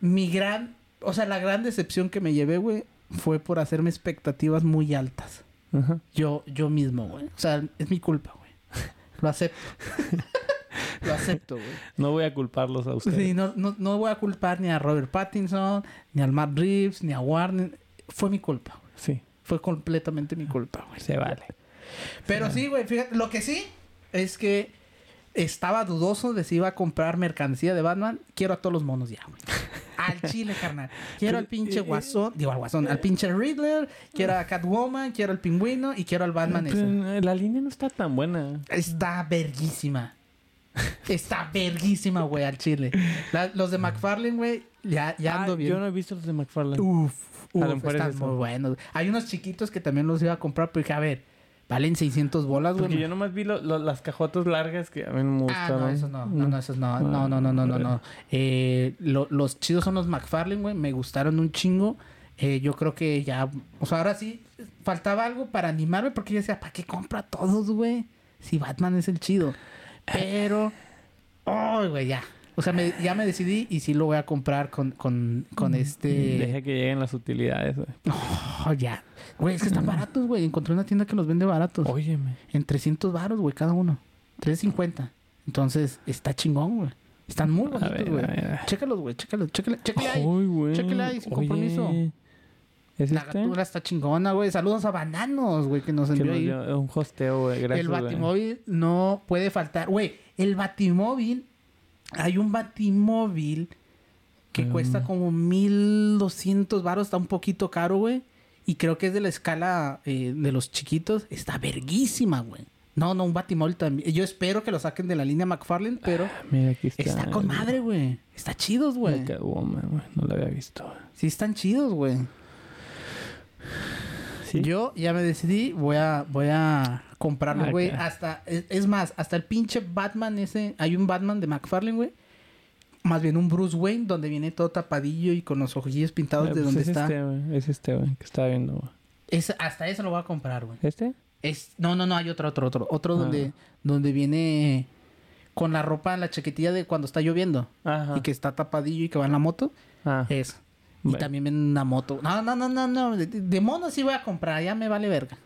mi gran, o sea, la gran decepción que me llevé, güey, fue por hacerme expectativas muy altas. Ajá. Yo, yo mismo, güey. O sea, es mi culpa, güey. Lo acepto. Lo acepto, güey. No voy a culparlos a ustedes. Sí, no, no, no voy a culpar ni a Robert Pattinson, ni al Matt Reeves, ni a Warner. Fue mi culpa, güey. Sí, Fue completamente mi culpa, güey. se vale. Pero sí, güey, fíjate, lo que sí es que estaba dudoso de si iba a comprar mercancía de Batman. Quiero a todos los monos ya, güey. Al chile, carnal. Quiero al pinche guasón, digo al guasón, al pinche Riddler, quiero a Catwoman, quiero al pingüino y quiero al Batman ese. La línea no está tan buena. Está verguísima. Está verguísima, güey, al chile. La- los de McFarlane, güey, ya, ya ando Ah, bien. Yo no he visto los de McFarlane. Uf, uf, es están muy buenos. Hay unos chiquitos que también los iba a comprar, pero dije, a ver, valen 600 bolas, Porque güey. yo nomás vi lo- lo- las cajotas largas que a mí me Ah, gustaron. no, esos no. No, no, esos no. No, no, no, no, no, no. Eh, lo- los chidos son los McFarlane, güey. Me gustaron un chingo. Eh, yo creo que ya, o sea, ahora sí faltaba algo para animarme porque yo decía, ¿para qué compra todos, güey? Si Batman es el chido. Pero, oh, güey, ya. O sea, me- ya me decidí y sí lo voy a comprar con, con, con este... Deja que lleguen las utilidades, güey. Oh, ya. Güey, es que están baratos, güey. Encontré una tienda que los vende baratos. Óyeme. En 300 baros, güey, cada uno. 350. Entonces, está chingón, güey. Están muy bonitos, güey. Chécalos, güey. Chécalos. Chécale, chécale ahí. Güey. Chéquele ahí, sin Oye, compromiso. ¿Es La este? gatura está chingona, güey. Saludos a Bananos, güey, que nos envió ahí. un hosteo, güey. Gracias, el. Batimóvil no puede faltar. Güey, el Batimóvil... Hay un Batimóvil que Mm. cuesta como 1200 baros. Está un poquito caro, güey. Y creo que es de la escala eh, de los chiquitos. Está verguísima, güey. No, no, un Batimóvil también. Yo espero que lo saquen de la línea McFarlane, pero... Mira, aquí está. Está con madre, güey. Está chidos, güey. No la había visto. Sí, están chidos, güey. ¿Sí? Yo ya me decidí, voy a, voy a comprarlo, Ah, güey. Hasta, es, es más, hasta el pinche Batman ese, hay un Batman de McFarlane, güey. Más bien un Bruce Wayne, donde viene todo tapadillo y con los ojillos pintados Eh, de pues donde es está. Este, güey. Es este, güey. Que estaba viendo, güey. Es- hasta eso lo voy a comprar, güey. ¿Este? Es, no, no, no, hay otro, otro, otro. Otro Ah. donde, donde viene con la ropa, la chaquetilla de cuando está lloviendo. Ajá. Y que está tapadillo y que va en la moto. Ah. Eso. Y Bueno. también viene una moto. No, no, no, no, no. De, de mono sí voy a comprar. Ya me vale verga.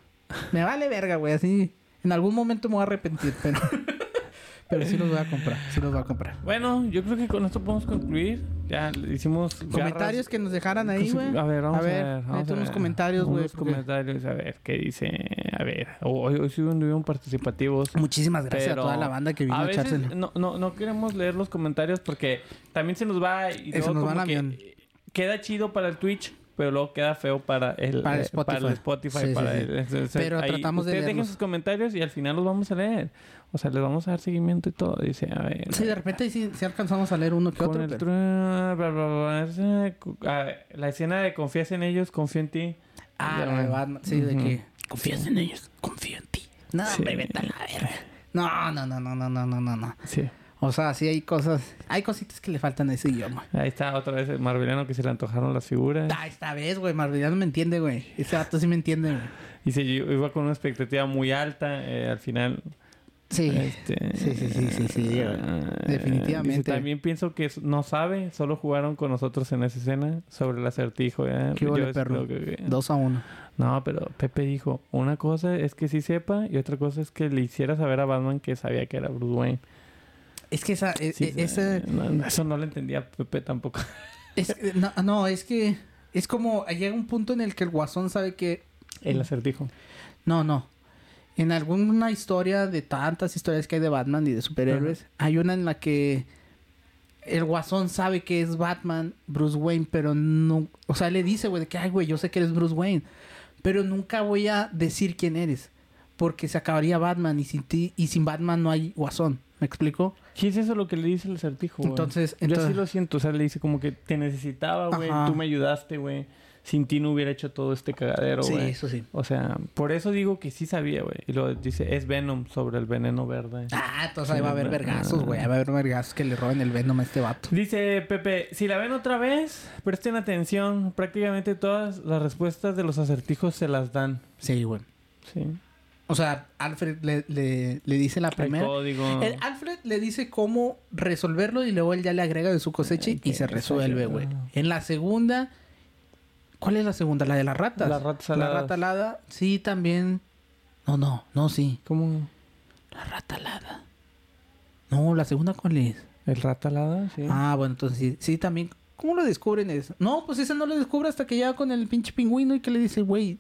Me vale verga, güey. Así. En algún momento me voy a arrepentir, pero. pero sí los voy a comprar. Sí los voy a comprar. Bueno, yo creo que con esto podemos concluir. Ya le hicimos Comentarios garras- que nos dejaran ahí, güey. A ver, vamos a ver. vamos a unos ver. comentarios, güey. Unos porque- comentarios, a ver, ¿qué dice? A ver, hoy, hoy sí estuvieron participativos. Muchísimas gracias Pero a toda la banda que vino a, echárselo. no, no, no queremos leer los comentarios porque también se nos va y Se luego nos va como el que queda chido para el Twitch, pero luego queda feo para el para el Spotify, para, el Spotify, sí, para sí, el, sí. El, pero ahí, tratamos de dejen sus comentarios y al final los vamos a leer. O sea, les vamos a dar seguimiento y todo. Dice, a ver. Sí, de repente sí, alcanzamos a leer uno que otro. Pero... Bla, bla, bla, la escena de confías en ellos, confío en ti. Ah, la. Sí, uh -huh. de que confías en ellos, confío en ti. No, hombre, vete a la verga. No, no, no, no, no, no, no, no. Sí. O sea, sí hay cosas, hay cositas que le faltan a ese idioma. Ahí está otra vez el Marveliano que se le antojaron las figuras. Ah, esta vez, güey, Marveliano me entiende, güey. Ese vato sí me entiende, güey. Y se iba con una expectativa muy alta. eh, al final. Sí. Este, Sí, sí, sí, sí, sí, ah, Definitivamente. dice, también pienso que no sabe, solo jugaron con nosotros en esa escena sobre el acertijo. ¿eh? ¿Qué es- perro? que- Dos a uno. No, pero Pepe dijo, una cosa es que sí sepa y otra cosa es que le hiciera saber a Batman que sabía que era Bruce Wayne. Es que esa, e- Sí, e- ese, no, eso no lo entendía Pepe tampoco. es, no, no, es que es como llega un punto en el que el guasón sabe que El acertijo. No, no. En alguna historia de tantas historias que hay de Batman y de superhéroes, hay una en la que el guasón sabe que es Batman, Bruce Wayne, pero no... O sea, le dice, güey, de que, ay, güey, yo sé que eres Bruce Wayne, pero nunca voy a decir quién eres, porque se acabaría Batman y sin ti, y sin Batman no hay guasón. ¿Me explico? ¿Qué es eso lo que le dice el acertijo, güey? Entonces, Yo entonces... así lo siento. O sea, le dice como que te necesitaba, güey. Tú me ayudaste, güey. Sin ti no hubiera hecho todo este cagadero, sí, güey. eso sí. O sea, por eso digo que sí sabía, güey. Y lo dice, es Venom sobre el veneno verde. Ah, entonces ahí Sí, va a haber vergazos, güey. Ahí va a haber vergazos que le roben el Venom a este vato. Dice Pepe, si la ven otra vez, presten atención. Prácticamente todas las respuestas de los acertijos se las dan. Sí, güey. Sí. O sea, Alfred le, le, le dice la El primera. código. El Alfred le dice cómo resolverlo y luego él ya le agrega de su cosecha y se resuelve, güey. En la segunda, ¿cuál es la segunda? La de las ratas. Las ratas La aladas. rata alada, sí, también. No, no, no, sí. ¿Cómo? La rata alada. No, la segunda, ¿cuál es? ¿El ratalada? Sí. Ah, bueno, entonces sí, sí, también. ¿Cómo lo descubren eso? No, pues ese no lo descubre hasta que llega con el pinche pingüino y que le dice, güey,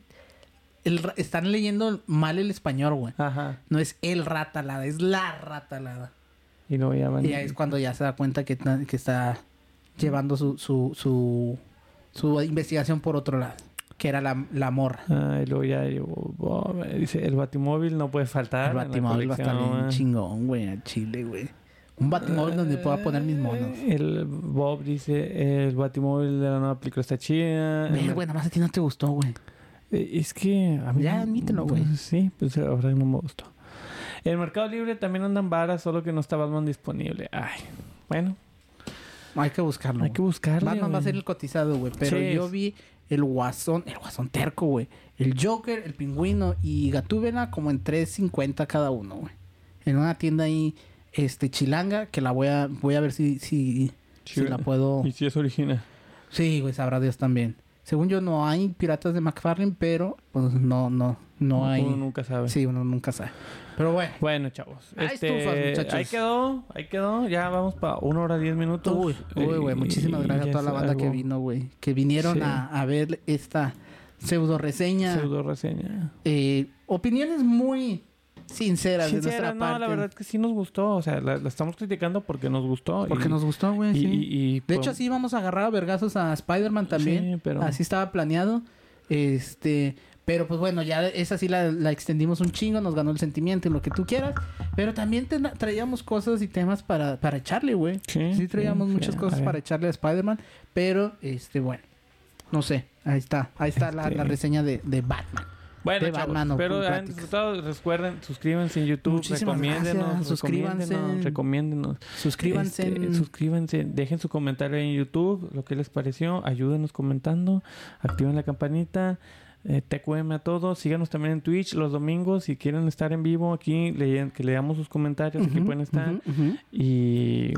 el están leyendo mal el español, güey. Ajá. No es el rata alada, es la rata alada. Y luego. Y ahí es cuando ya se da cuenta que, que está llevando su, su, su, su investigación por otro lado. Que era la, la morra. Ah, y luego ya llevo- oh, dice, el batimóvil no puede faltar. El batimóvil va a estar bien chingón, güey, a Chile, güey. Un batimóvil donde pueda poner mis monos. El Bob dice, el batimóvil de la nueva película está chida. Güey, nada más a ti no te gustó, güey. Eh, Es que a mí Ya, admítelo, güey. pues, sí, pues la verdad no me gustó. El Mercado Libre también andan varas, solo que no está Batman disponible. Ay, bueno, Hay que buscarlo. hay que buscarle. Batman va a ser el cotizado, güey. Pero Sí. yo vi el Guasón, el Guasón terco, güey. El Joker, el Pingüino y Gatúbela como en 3.50 cada uno, güey. En una tienda ahí, este, chilanga, que la voy a, voy a ver si, si, si la puedo... Y si es original. Sí, güey, sabrá Dios también. Según yo no hay piratas de McFarlane, pero pues no, no, no hay. Uno nunca sabe. Sí, uno nunca sabe. Pero bueno. Bueno, chavos. Ahí Este, estufas, muchachos. ahí quedó, ahí quedó. Ya vamos para una hora diez minutos. Uy, uy, güey, muchísimas y gracias a toda la banda que vino, güey. Que vinieron Sí. a, a ver esta pseudo reseña. Pseudo reseña. Eh, opiniones muy sinceras de Sincera, nuestra no, parte. la verdad es que sí nos gustó. O sea, la, la estamos criticando porque nos gustó. Porque y- nos gustó, güey. y- sí. y- y, de pues, hecho, sí íbamos a agarrar a vergazos a Spider-Man también. Sí, pero- Así estaba planeado. Este. Pero pues bueno, ya esa sí la, la extendimos un chingo, nos ganó el sentimiento y lo que tú quieras. Pero también te- traíamos cosas y temas para, para echarle, güey. Sí, Sí, traíamos sí, muchas sí, cosas para echarle a Spider-Man. Pero, este, bueno. No sé. Ahí está. Ahí está la, Este- la reseña de, de Batman. Bueno, de chavos, Batman espero hayan disfrutado. Recuerden, suscríbanse en YouTube. Muchísimas recomiéndenos, gracias, suscríbanse. recomiéndenos, recomiéndenos. Suscríbanse. Este, suscríbanse, dejen su comentario en YouTube, lo que les pareció, ayúdenos comentando, activen la campanita, eh, TQM a todos, síganos también en Twitch los domingos si quieren estar en vivo aquí, lean- que leamos sus comentarios, aquí Ujú, pueden estar. ujú. Y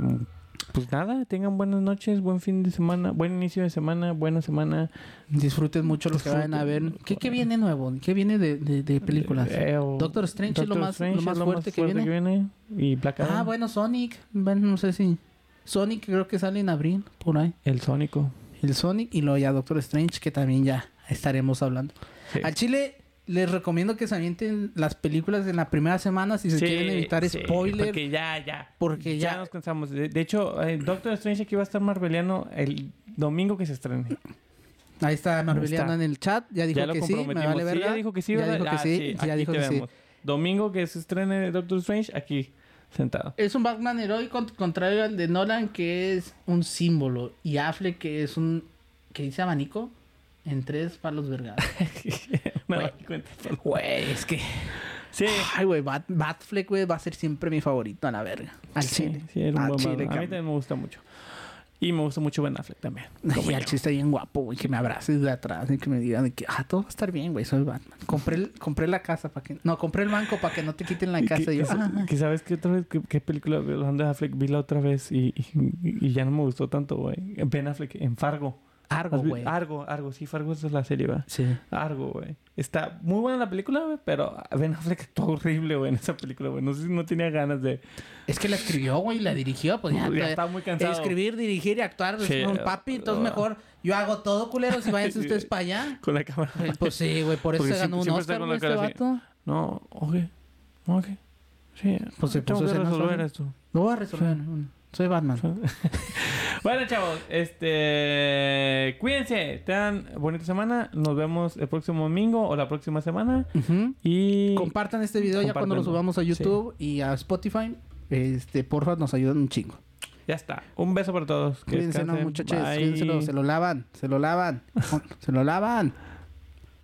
pues nada, tengan buenas noches, buen fin de semana, buen inicio de semana, buena semana. Disfruten mucho lo que vayan a ver. ¿Qué, qué viene nuevo? ¿Qué viene de, de, de películas? Eh, o- Doctor Strange es lo más, Strange lo más fuerte, que, viene. viene. Y Black Adam, Ah, bueno, Sonic. Bueno, no sé si. Sonic creo que sale en abril, por ahí. el Sónico. El Sonic y luego ya Doctor Strange, que también ya estaremos hablando. Sí. Al Chile les recomiendo que se avienten las películas en la primera semana si se Sí, quieren evitar sí, spoiler. Porque ya, ya. Porque ya, ya- nos cansamos. De, de hecho, eh, Doctor Strange aquí va a estar Marveliano el domingo que se estrene. Ahí está Marbeliano está. en el chat. Ya dijo ya que sí, me vale Sí, verga. ya dijo que sí, Ya ¿verdad? dijo que Ah, sí, ya dijo que sí. Domingo que se estrene Doctor Strange, aquí, sentado. Es un Batman heroico contrario al de Nolan, que es un símbolo. Y Affleck, que es un. que dice abanico en tres palos vergados. no, Güey. cuenta. Güey, es que. Sí. Ay, güey, Bat, Batfleck, güey, va a ser siempre mi favorito a la verga. Al sí, chile. sí, era un Al buen chile. A mí también me gusta mucho. Y me gusta mucho Ben Affleck también. Y al está bien guapo, güey, que me abraces de atrás y que me digan de que, ah, todo va a estar bien, güey, soy Batman. Compré, el- compré la casa para que. No, compré el banco para que no te quiten la casa. que, Y yo, que- ah, que sabes qué otra vez, qué, qué película de Affleck vi la otra vez y, y, y ya no me gustó tanto, güey. Ben Affleck en Fargo. Argo, ¿Has vi- güey. Argo, Argo, sí, Fargo es la serie, va. Sí. Argo, güey. Está muy buena la película, güey, pero Ben Affleck actuó horrible, güey, en esa película, güey. No sé si no tenía ganas de... Es que la escribió, güey, la dirigió, pues ya. ya te- estaba muy cansado. Escribir, dirigir y actuar es Sí. un papi, entonces mejor yo hago todo, culeros, y váyanse Sí. ustedes para allá. Con la cámara. Eh, Pues sí, güey, por eso Porque se ganó un está Oscar, güey, este vato. No, ok. Ok. Sí. Pues se puso escenas resolver esto. Lo voy a resolver. mm, Soy Batman. Bueno, chavos, este... Cuídense. Tengan bonita semana. Nos vemos el próximo domingo o la próxima semana. Y... Compartan este video ya cuando lo subamos a YouTube y a Spotify. Este, porfa, nos ayudan un chingo. Ya está. Un beso para todos. Cuídense, no, muchachos. Cuídense, se lo lavan, se lo lavan, se lo lavan.